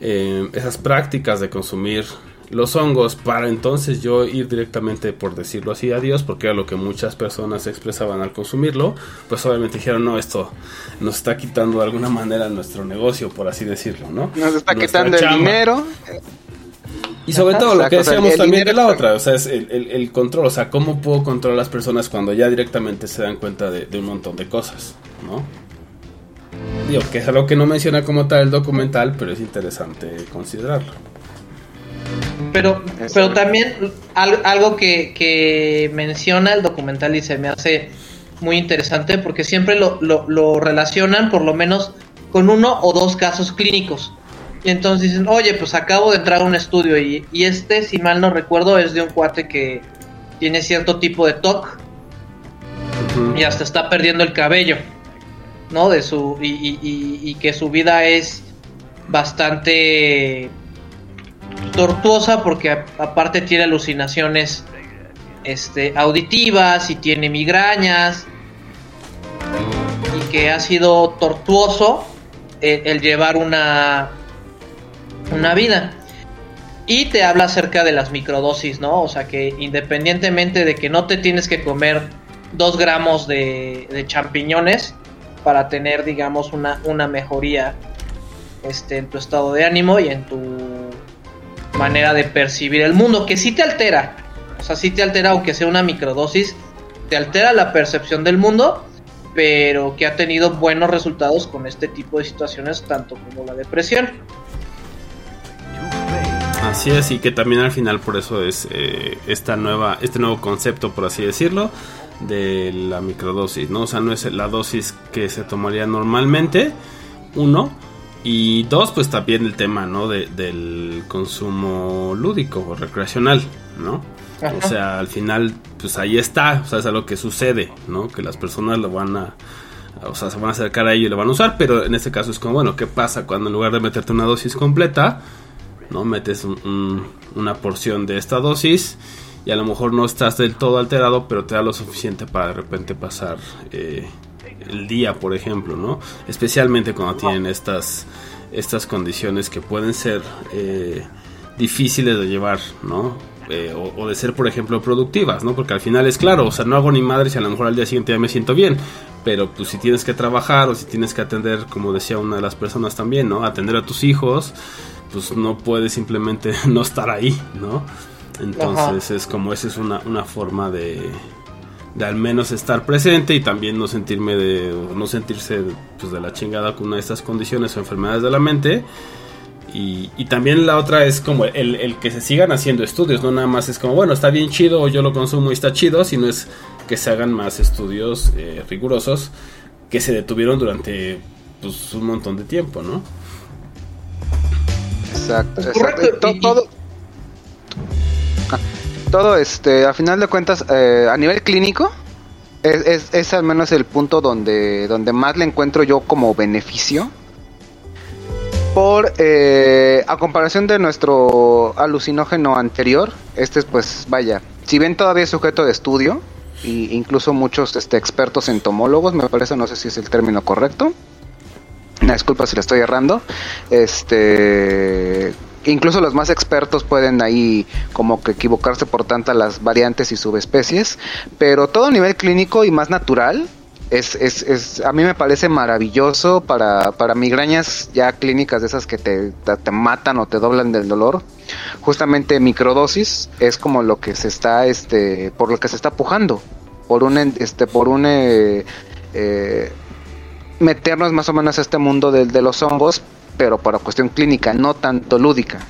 eh, esas prácticas de consumir los hongos para entonces yo ir directamente, por decirlo así, a Dios, porque era lo que muchas personas expresaban al consumirlo, pues obviamente dijeron, no, esto nos está quitando de alguna manera nuestro negocio, por así decirlo, ¿no? Nos está Nuestra quitando el dinero. Y sobre Ajá, todo lo que decíamos el también de la otra, o sea, es el, el- el control, o sea, cómo puedo controlar a las personas cuando ya directamente se dan cuenta de, de un montón de cosas, ¿no? Digo, que es algo que no menciona como tal el documental, pero es interesante considerarlo. Pero, pero también al- algo que, que menciona el documental y se me hace muy interesante porque siempre lo, lo, lo relacionan, por lo menos con uno o dos casos clínicos. Y entonces dicen, oye, pues acabo de entrar a un estudio y, y este, si mal no recuerdo, es de un cuate que tiene cierto tipo de TOC y hasta está perdiendo el cabello, ¿no? De su y, y- y- que su vida es bastante tortuosa porque a- aparte tiene alucinaciones este auditivas y tiene migrañas y que ha sido tortuoso el, el llevar una una vida y te habla acerca de las microdosis, ¿no? O sea que independientemente de que no te tienes que comer dos gramos de, de champiñones para tener, digamos, una, una mejoría este, en tu estado de ánimo y en tu manera de percibir el mundo, que sí te altera. O sea, sí te altera, aunque sea una microdosis, te altera la percepción del mundo, pero que ha tenido buenos resultados con este tipo de situaciones, tanto como la depresión. Así es, y que también al final por eso es eh, esta nueva, este nuevo concepto, por así decirlo, de la microdosis, ¿no? O sea, no es la dosis que se tomaría normalmente, uno, y dos, pues también el tema, ¿no? De- del consumo lúdico o recreacional, ¿no? Ajá. O sea, al final, pues ahí está, o sea, es algo que sucede, ¿no? Que las personas lo van a, o sea, se van a acercar a ello y lo van a usar, pero en este caso es como, bueno, ¿qué pasa cuando en lugar de meterte una dosis completa, ¿no? Metes un- un- una porción de esta dosis y a lo mejor no estás del todo alterado, pero te da lo suficiente para de repente pasar eh, el día, por ejemplo, ¿no? Especialmente cuando tienen estas, estas condiciones que pueden ser eh, difíciles de llevar, ¿no? Eh, o, de ser, por ejemplo, productivas, ¿no? Porque al final es claro, o sea, no hago ni madre si a lo mejor al día siguiente ya me siento bien, pero pues si tienes que trabajar o si tienes que atender, como decía una de las personas también, ¿no? Atender a tus hijos, pues no puedes simplemente no estar ahí, ¿no? Entonces es como esa es una, una forma de, de al menos estar presente y también no sentirme de, no sentirse pues de la chingada con una de estas condiciones o enfermedades de la mente. Y, y también la otra es como el, el que se sigan haciendo estudios, no nada más es como, bueno, está bien chido o yo lo consumo y está chido, sino es que se hagan más estudios eh, rigurosos que se detuvieron durante pues, un montón de tiempo, ¿no? Exacto, exacto. Correcto, Y to- y- y- todo, todo este, a final de cuentas, eh, a nivel clínico, es, al menos el punto donde, donde más le encuentro yo como beneficio. Por, eh, a comparación de nuestro alucinógeno anterior, este es pues, vaya, si bien todavía es sujeto de estudio, y incluso muchos este, expertos entomólogos, me parece, no sé si es el término correcto, disculpa si le estoy errando. Este. Incluso los más expertos pueden ahí como que equivocarse por tantas las variantes y subespecies. Pero todo a nivel clínico y más natural. Es, es, es, a mí me parece maravilloso para, para migrañas ya clínicas de esas que te, te, matan o te doblan del dolor. Justamente microdosis es como lo que se está, este, por lo que se está pujando. Por un, este, por un, eh, eh, meternos más o menos a este mundo de, de los hongos, pero para cuestión clínica, no tanto lúdica.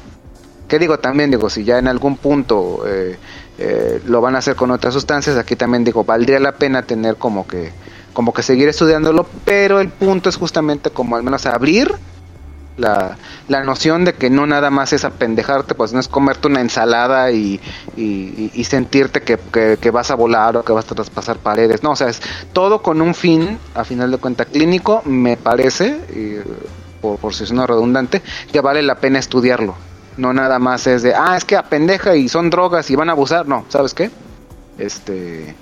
Que digo también, digo, si ya en algún punto eh, eh, lo van a hacer con otras sustancias, aquí también digo, valdría la pena tener como que, como que seguir estudiándolo, pero el punto es justamente como al menos abrir la, la noción de que no nada más es apendejarte, pues no es comerte una ensalada y, y, sentirte que, que- que vas a volar o que vas a traspasar paredes. No, o sea, es todo con un fin, a final de cuentas, clínico, me parece, y, por, si es una redundante, que vale la pena estudiarlo. No nada más es de, ah, es que apendeja y son drogas y van a abusar. No, ¿sabes qué? Este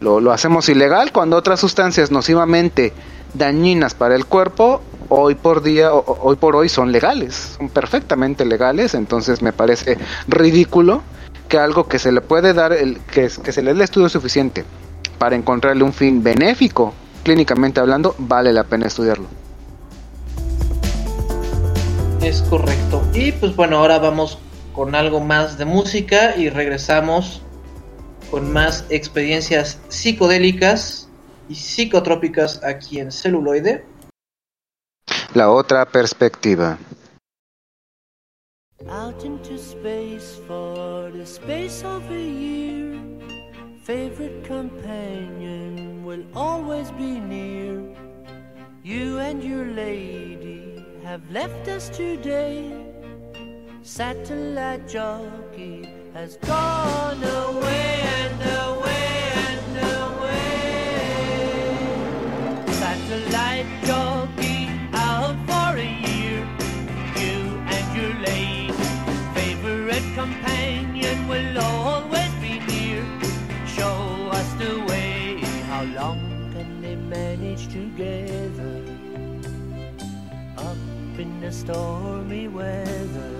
lo, lo hacemos ilegal cuando otras sustancias nocivamente dañinas para el cuerpo hoy por día hoy por hoy son legales son perfectamente legales entonces me parece ridículo que algo que se le puede dar el que, que se le dé el estudio suficiente para encontrarle un fin benéfico clínicamente hablando vale la pena estudiarlo Es correcto. Y pues bueno, ahora vamos con algo más de música y regresamos con más experiencias psicodélicas y psicotrópicas aquí en celuloide. la otra perspectiva Out into space for the space of a year. Favorite companion will always be near. You and your lady have left us today. Satellite jockey has gone away and away and away. Satellite jockey out for a year. You and your lady, favorite companion, will always be near. Show us the way. How long can they manage together? Stormy weather.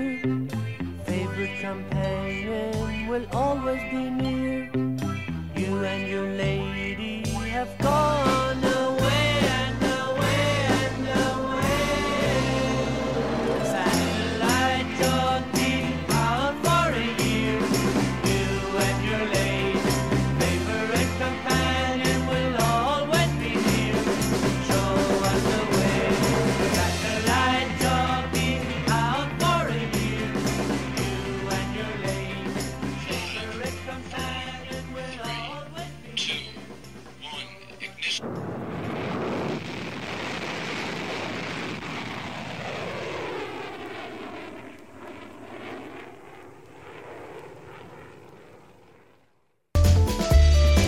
will always be near.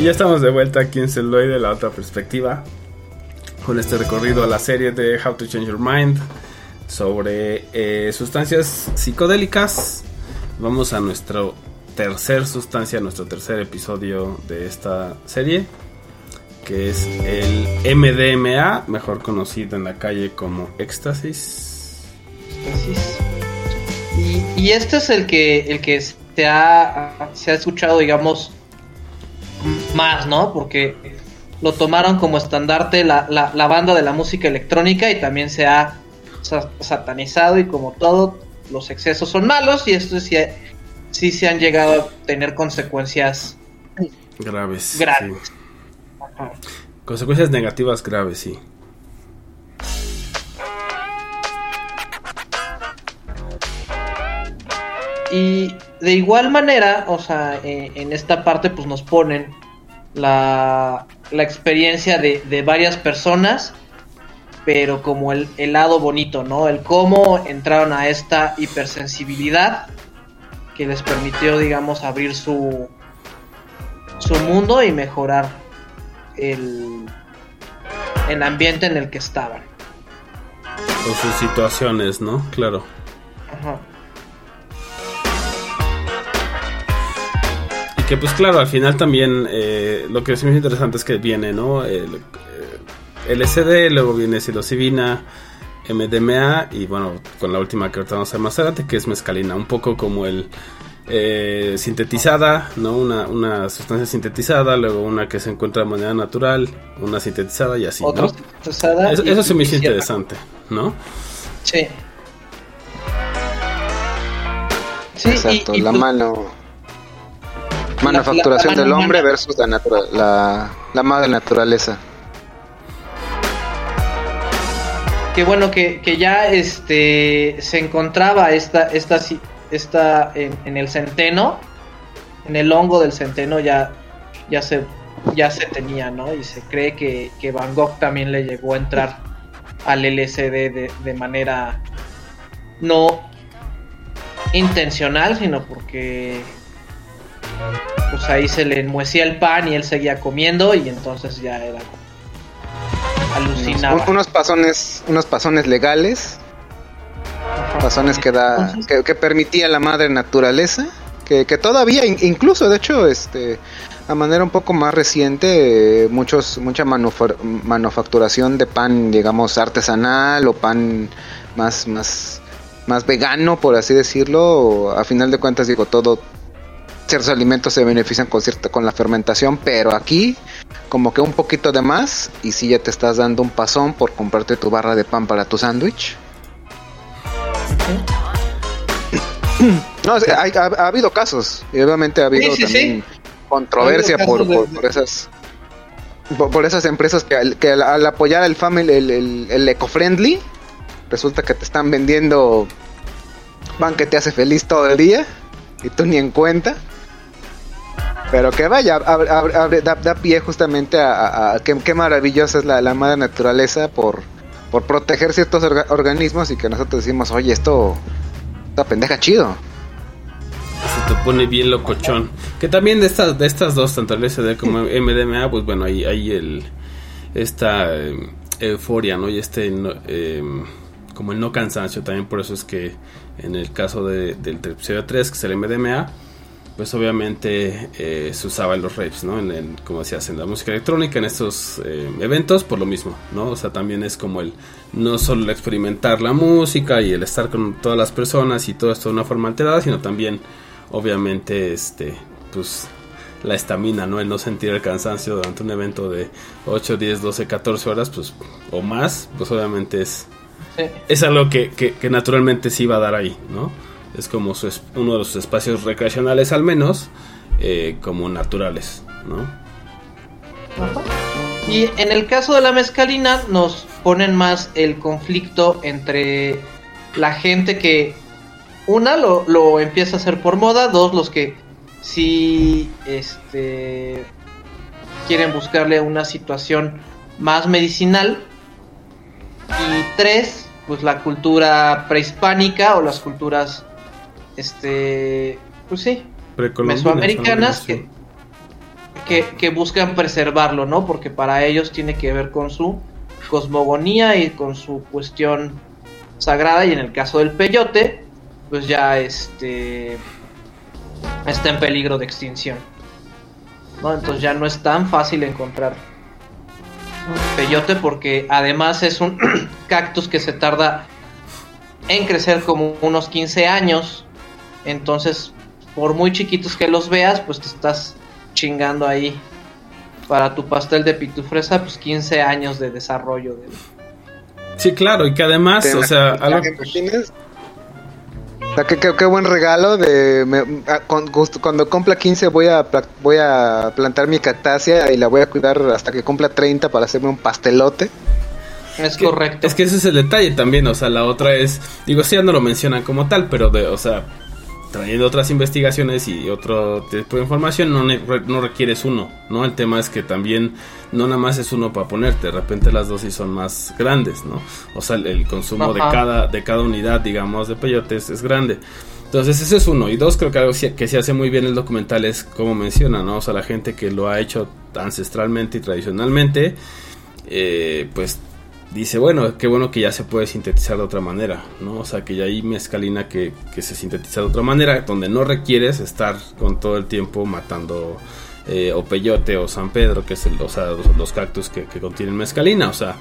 Y ya estamos de vuelta aquí en Celoy de la otra perspectiva. Con este recorrido a la serie de How to Change Your Mind sobre eh, sustancias psicodélicas. Vamos a nuestra tercer sustancia, nuestro tercer episodio de esta serie, que es el MDMA, mejor conocido en la calle como éxtasis. Es. Y, y este es el que, el que se ha, se ha escuchado, digamos, más, ¿no? Porque lo tomaron como estandarte la, la, la banda de la música electrónica y también se ha sa- satanizado y como todo, los excesos son malos y esto sí, sí se han llegado a tener consecuencias Graves. graves. sí. Consecuencias negativas graves, sí. Y de igual manera, o sea, en esta parte pues nos ponen la, la experiencia de, de varias personas, pero como el, el lado bonito, ¿no? El cómo entraron a esta hipersensibilidad que les permitió, digamos, abrir su, su mundo y mejorar el, el ambiente en el que estaban. O sus situaciones, ¿no? Claro. Ajá. Y que pues claro, al final también eh, lo que es muy interesante es que viene, ¿no? El, eh, LSD, luego viene psilocibina, MDMA y bueno, con la última que ahorita vamos a ver más adelante, que es mescalina, un poco como el eh, sintetizada, ¿no? Una, una sustancia sintetizada, luego una que se encuentra de manera natural, una sintetizada y así, Otra ¿no? sintetizada Eso, y- eso se me hizo interesante, ¿no? Sí. Sí, Exacto, y- y la pues, mano. Manufacturación la del hombre versus la, natura- la, la madre naturaleza. Qué bueno que, que ya este se encontraba esta, esta, esta en, en el centeno, en el hongo del centeno ya, ya se ya se tenía, ¿no? Y se cree que, que Van Gogh también le llegó a entrar al LSD de, de manera no intencional, sino porque pues ahí se le enmuecía el pan y él seguía comiendo y entonces ya era. Un- unos pasones, unos pasones legales razones que da que, que permitía la madre naturaleza que, que todavía in- incluso de hecho este a manera un poco más reciente muchos mucha manufa- manufacturación de pan digamos artesanal o pan más más más vegano por así decirlo a final de cuentas digo todo ciertos alimentos se benefician con cierta con la fermentación pero aquí como que un poquito de más y si ya te estás dando un pasón por comprarte tu barra de pan para tu sándwich no, hay- ha, ha habido casos y obviamente ha habido Sí, sí, también controversia Ha habido por, por, esas por, por esas empresas que, al- que al, al apoyar el family el, el, el eco-friendly resulta que te están vendiendo pan que te hace feliz todo el día y tú ni en cuenta. Pero que vaya, abre- abre- abre- da, da pie justamente a, a- a- qué, qué maravillosa es la, la madre naturaleza por, por proteger ciertos orga- organismos y que nosotros decimos, oye, esto, esta pendeja chido. se te pone bien locochón. Que también de estas, de estas dos, tanto el SD como MDMA, pues bueno, hay, hay el, esta eh, euforia, ¿no? Y este, no- eh, como el no cansancio, también por eso es que en el caso de, del episodio 3, que es el MDMA, pues obviamente eh, se usaba en los raves, ¿no? En, el- como decías, en la música electrónica, en estos eh, eventos, por lo mismo, ¿no? O sea, también es como el no solo el experimentar la música y el estar con todas las personas y todo esto de una forma alterada, sino también, obviamente, este, pues la estamina, ¿no? El no sentir el cansancio durante un evento de 8, 10, 12, 14 horas, pues, o más, pues obviamente es, Sí. es algo que, que- que naturalmente sí va a dar ahí, ¿no? Es como su uno de los espacios recreacionales al menos, eh, como naturales, ¿no? Y en el caso de la mezcalina nos ponen más el conflicto entre la gente que una lo, lo empieza a hacer por moda, dos los que sí este quieren buscarle una situación más medicinal y tres pues la cultura prehispánica o las culturas este pues sí mesoamericanas que, que buscan preservarlo, ¿no? Porque para ellos tiene que ver con su cosmogonía y con su cuestión sagrada. Y en el caso del peyote, pues ya este está en peligro de extinción. ¿no? Entonces ya no es tan fácil encontrar peyote porque además es un cactus que se tarda en crecer como unos 15 años. Entonces, por muy chiquitos que los veas, pues te estás chingando ahí para tu pastel de pitufresa, pues 15 años de desarrollo. De... Sí, claro, y que además, ¿Te o sea, algo, ¿Te imaginas? O sea, qué, qué- qué buen regalo de me- a- con- justo cuando cumpla 15 voy a voy a plantar mi cactácea y la voy a cuidar hasta que cumpla 30 para hacerme un pastelote. Es que- correcto. Es que ese es el detalle también, o sea, la otra es, digo, sí ya no lo mencionan como tal, pero de, o sea, trayendo otras investigaciones y otro tipo de información, no, no requieres uno, ¿no? El tema es que también no nada más es uno para ponerte, de repente las dosis son más grandes, ¿no? O sea, el, el consumo de cada, de cada unidad, digamos, de peyotes es grande. Entonces, ese es uno. Y dos, creo que algo que se hace muy bien el documental es como menciona, ¿no? O sea, la gente que lo ha hecho ancestralmente y tradicionalmente, eh, pues dice, bueno, qué bueno que ya se puede sintetizar de otra manera, ¿no? O sea, que ya hay mezcalina que, que se sintetiza de otra manera, donde no requieres estar con todo el tiempo matando eh, o peyote o San Pedro, que es el, o sea, los, los cactus que, que contienen mezcalina, o sea,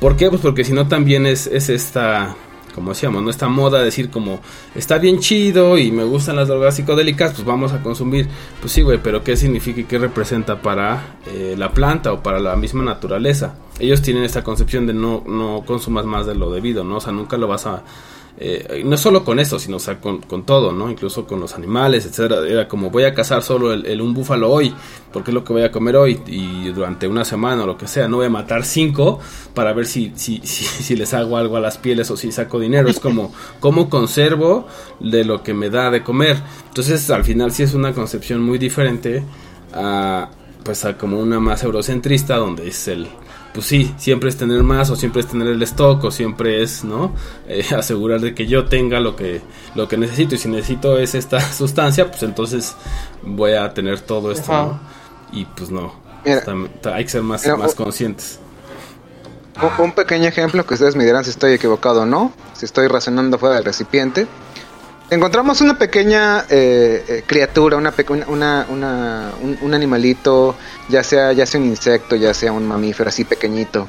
¿por qué? Pues porque si no también es, es esta, como decíamos, ¿no? Esta moda de decir como, está bien chido y me gustan las drogas psicodélicas, pues vamos a consumir. Pues sí, güey, pero ¿qué significa y qué representa para eh, la planta o para la misma naturaleza? Ellos tienen esta concepción de no, no consumas más de lo debido, ¿no? O sea, nunca lo vas a... eh, no solo con esto, sino o sea, con, con todo, ¿no? Incluso con los animales, etcétera. Era como voy a cazar solo el, el- un búfalo hoy, porque es lo que voy a comer hoy y durante una semana o lo que sea. No voy a matar cinco para ver si, si, si, si les hago algo a las pieles o si saco dinero. Es como cómo conservo de lo que me da de comer. Entonces, al final sí es una concepción muy diferente a pues a como una más eurocentrista donde es el pues sí, siempre es tener más o siempre es tener el stock o siempre es, ¿no? Eh, asegurar de que yo tenga lo que lo que necesito y si necesito es esta sustancia, pues entonces voy a tener todo esto, Ajá. ¿no? Y pues no. Mira. Está- está- hay que ser más, Mira, más conscientes. Un, un pequeño ejemplo que ustedes me dirán si estoy equivocado o no, si estoy razonando fuera del recipiente. Encontramos una pequeña eh, eh, criatura, una, una, una- un, un animalito, ya sea, ya sea un insecto, ya sea un mamífero así pequeñito.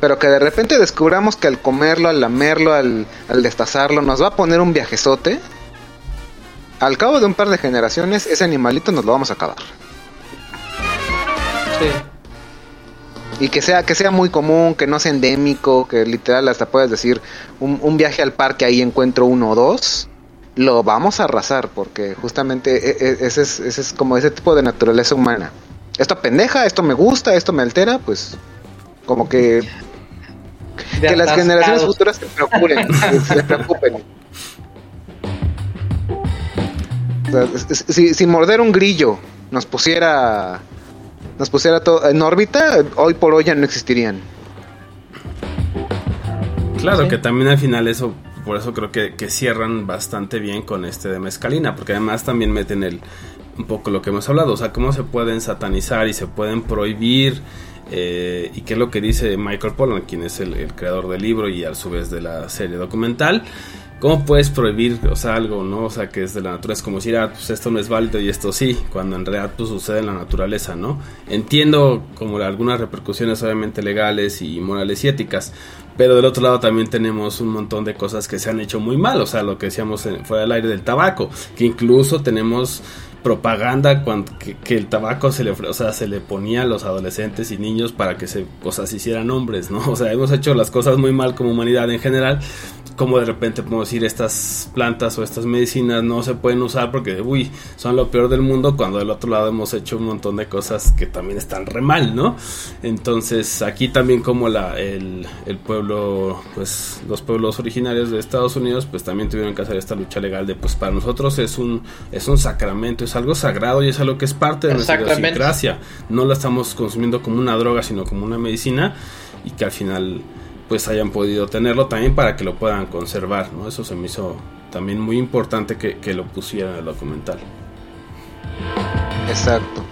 Pero que de repente descubramos que al comerlo, al lamerlo, al, al destazarlo, nos va a poner un viajezote. Al cabo de un par de generaciones, ese animalito nos lo vamos a acabar. Sí. Y que sea, que sea muy común, que no sea endémico, que literal hasta puedes decir un, un viaje al parque ahí encuentro uno o dos, lo vamos a arrasar, porque justamente e- e- ese es, ese es como ese tipo de naturaleza humana. Esto pendeja, esto me gusta, esto me altera, pues como que, De que las generaciones futuras se preocupen, se preocupen. O sea, si, si morder un grillo nos pusiera nos pusiera todo en órbita, hoy por hoy ya no existirían. Claro Sí. que también al final eso, por eso creo que, que cierran bastante bien con este de mezcalina, porque además también meten el un poco lo que hemos hablado, o sea, cómo se pueden satanizar y se pueden prohibir, eh, y qué es lo que dice Michael Pollan, quien es el, creador del libro y a su vez de la serie documental. ¿Cómo puedes prohibir, o sea, algo, no? O sea, que es de la naturaleza, como decir, ah, pues esto no es válido y esto sí, cuando en realidad pues sucede en la naturaleza, ¿no? Entiendo como algunas repercusiones obviamente legales y morales y éticas, pero del otro lado también tenemos un montón de cosas que se han hecho muy mal, o sea, lo que decíamos fuera del aire del tabaco, que incluso tenemos propaganda cuando, que, el tabaco se le, o sea, se le ponía a los adolescentes y niños para que se, o sea, se hicieran hombres, ¿no? O sea, hemos hecho las cosas muy mal como humanidad en general, como de repente podemos decir estas plantas o estas medicinas no se pueden usar porque, uy, son lo peor del mundo, cuando del otro lado hemos hecho un montón de cosas que también están re mal, ¿no? Entonces, aquí también como la, el, el pueblo, pues los pueblos originarios de Estados Unidos, pues también tuvieron que hacer esta lucha legal de, pues para nosotros es un, es un sacramento, es algo sagrado y es algo que es parte de nuestra idiosincrasia. No la estamos consumiendo como una droga, sino como una medicina y que al final pues hayan podido tenerlo también para que lo puedan conservar, ¿no? Eso se me hizo también muy importante que, que lo pusiera en el documental. Exacto.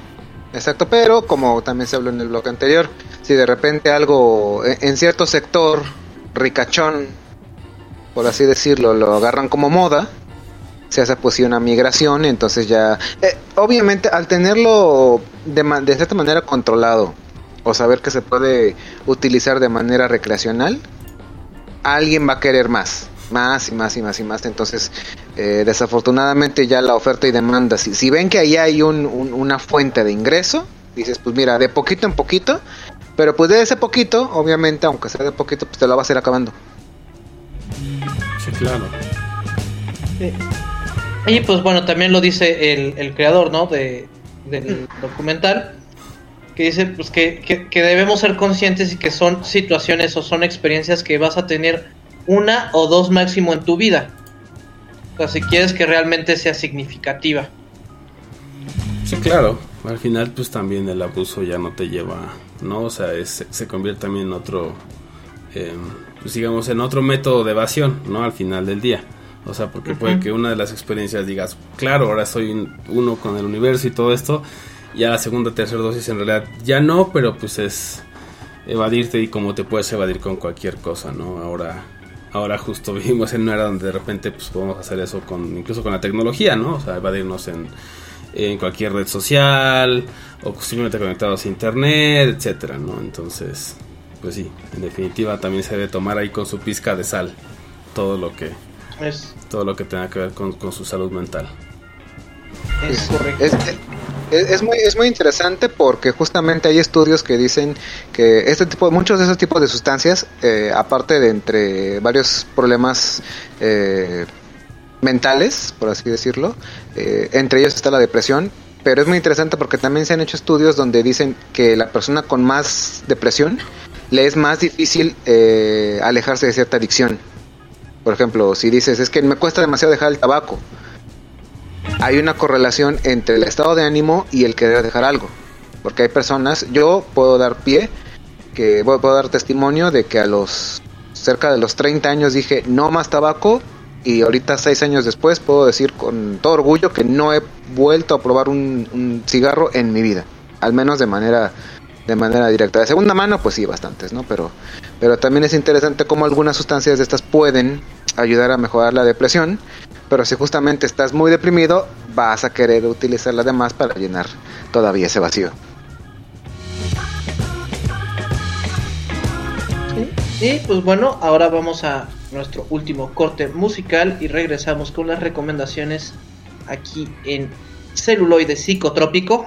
Exacto, pero como también se habló en el bloque anterior, si de repente algo en, en cierto sector ricachón, por así decirlo, lo agarran como moda, se hace pues sí una migración, entonces ya, eh, obviamente al tenerlo de, de cierta manera controlado o saber que se puede utilizar de manera recreacional, alguien va a querer más, más y más y más y más. Entonces, eh, desafortunadamente ya la oferta y demanda, si, si ven que ahí hay un- un- una fuente de ingreso, dices, pues mira, de poquito en poquito, pero pues de ese poquito, obviamente, aunque sea de poquito, pues te lo vas a ir acabando. Sí, claro. Y pues bueno, también lo dice el, el creador, ¿no? De, del documental. Que dice pues que, que, que debemos ser conscientes y que son situaciones o son experiencias que vas a tener una o dos máximo en tu vida. O sea, si quieres que realmente sea significativa. Sí, claro. Al final, pues también el abuso ya no te lleva, ¿no? O sea, es- se convierte también en otro, eh, pues digamos, en otro método de evasión, ¿no? Al final del día. O sea, porque puede que una de las experiencias digas, claro, ahora soy un- uno con el universo y todo esto, y a la segunda, tercera dosis en realidad ya no, pero pues es evadirte y como te puedes evadir con cualquier cosa, ¿no? Ahora, ahora justo vivimos en una era donde de repente pues podemos hacer eso con, incluso con la tecnología, ¿no? O sea, evadirnos en, en cualquier red social o simplemente conectados a internet, etcétera, ¿no? Entonces, pues sí, en definitiva también se debe tomar ahí con su pizca de sal todo lo que Es, todo lo que tenga que ver con, con su salud mental. es correcto. Es, muy, es muy interesante porque justamente hay estudios que dicen que este tipo, muchos de esos tipos de sustancias, eh, aparte de entre varios problemas eh, mentales, por así decirlo, eh, entre ellos está la depresión, pero es muy interesante porque también se han hecho estudios donde dicen que la persona con más depresión le es más difícil eh, alejarse de cierta adicción. Por ejemplo, si dices, es que me cuesta demasiado dejar el tabaco, hay una correlación entre el estado de ánimo y el querer dejar algo. Porque hay personas, yo puedo dar pie, que puedo puedo dar testimonio de que a los cerca de los 30 años dije no más tabaco y ahorita seis años después puedo decir con todo orgullo que no he vuelto a probar un cigarro en mi vida, al menos de manera de manera directa. De segunda mano, pues sí, bastantes, ¿no? Pero, pero también es interesante cómo algunas sustancias de estas pueden ayudar a mejorar la depresión. Pero si justamente estás muy deprimido, vas a querer utilizar las demás para llenar todavía ese vacío. Y pues bueno, ahora vamos a nuestro último corte musical y regresamos con las recomendaciones aquí en Celuloide Psicotrópico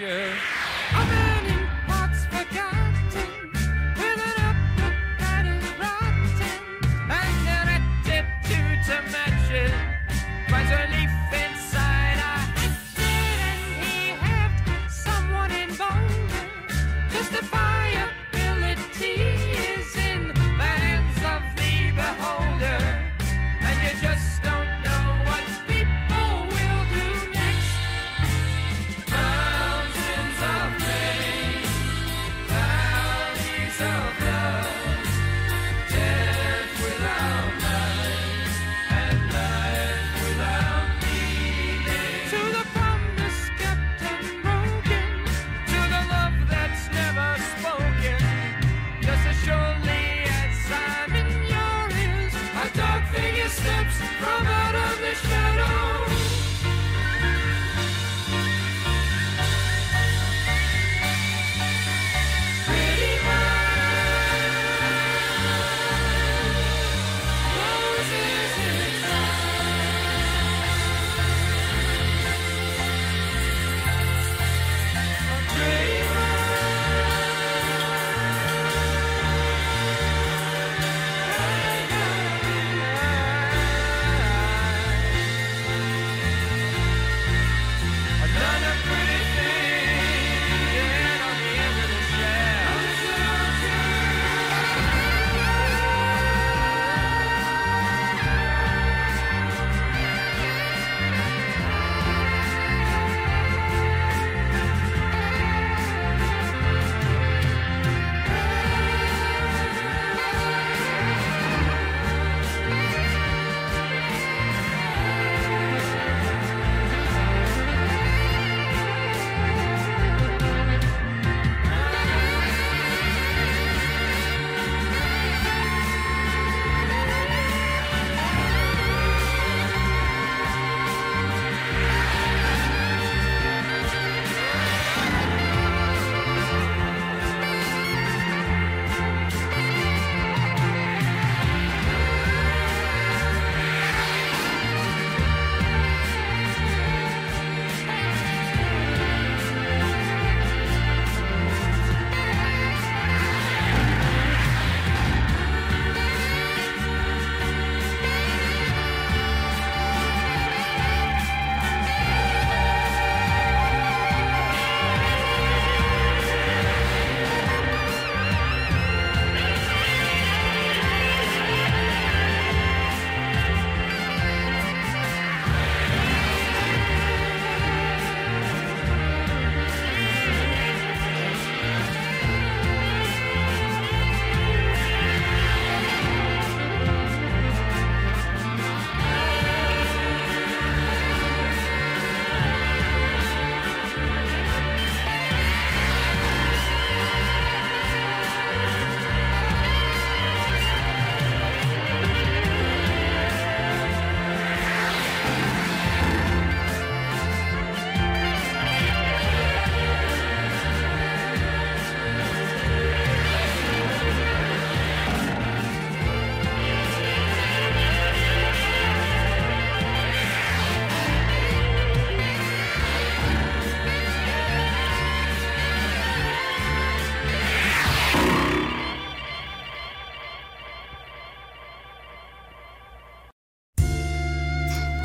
you.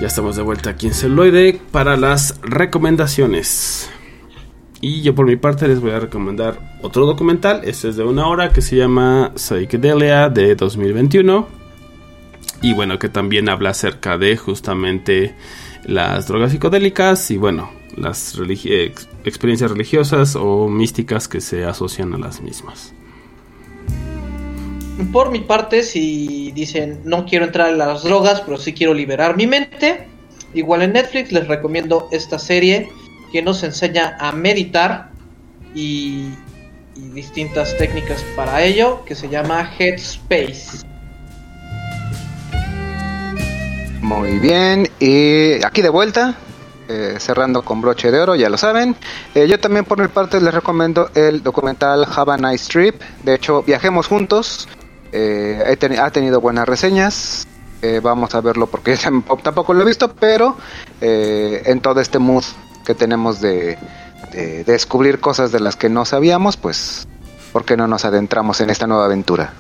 Estamos de vuelta aquí en Celuloide para las recomendaciones. Y yo por mi parte les voy a recomendar otro documental. Este es de una hora que se llama Psychedelia de 2021. Y bueno, que también habla acerca de justamente las drogas psicodélicas y bueno, las experiencias religiosas o místicas que se asocian a las mismas. Por mi parte, si dicen no quiero entrar en las drogas, pero sí quiero liberar mi mente, igual en Netflix les recomiendo esta serie que nos enseña a meditar y, y distintas técnicas para ello, que se llama Headspace. Muy bien, y aquí de vuelta, eh, cerrando con broche de oro, ya lo saben. Eh, yo también por mi parte les recomiendo el documental Have a Nice Trip. De hecho, viajemos juntos. Eh, ha tenido buenas reseñas. Eh, vamos a verlo porque tampoco, tampoco lo he visto, pero eh, en todo este mood que tenemos de, de descubrir cosas de las que no sabíamos, pues, ¿por qué no nos adentramos en esta nueva aventura?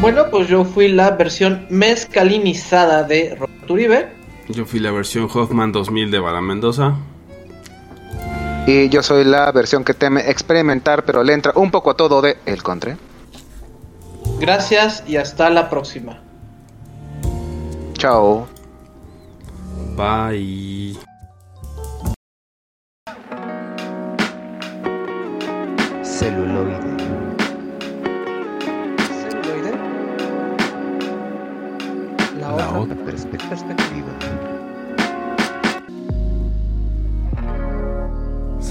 Bueno, pues yo fui la versión mezcalinizada de Roberto Uribe. Yo fui la versión Hoffman 2000 de Bala Mendoza. Y yo soy la versión que teme experimentar, pero le entra un poco a todo de El Contre. Gracias y hasta la próxima. Chao. Bye. Celuloide. La, La otra. otra perspe- perspectiva.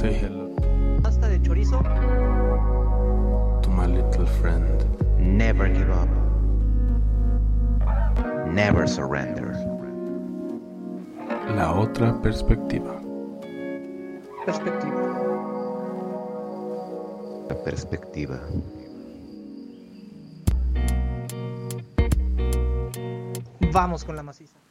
Say hello Pasta de chorizo. to my little friend. Never give up. Never surrender. La otra perspectiva. Perspectiva. La perspectiva. Vamos con la maciza.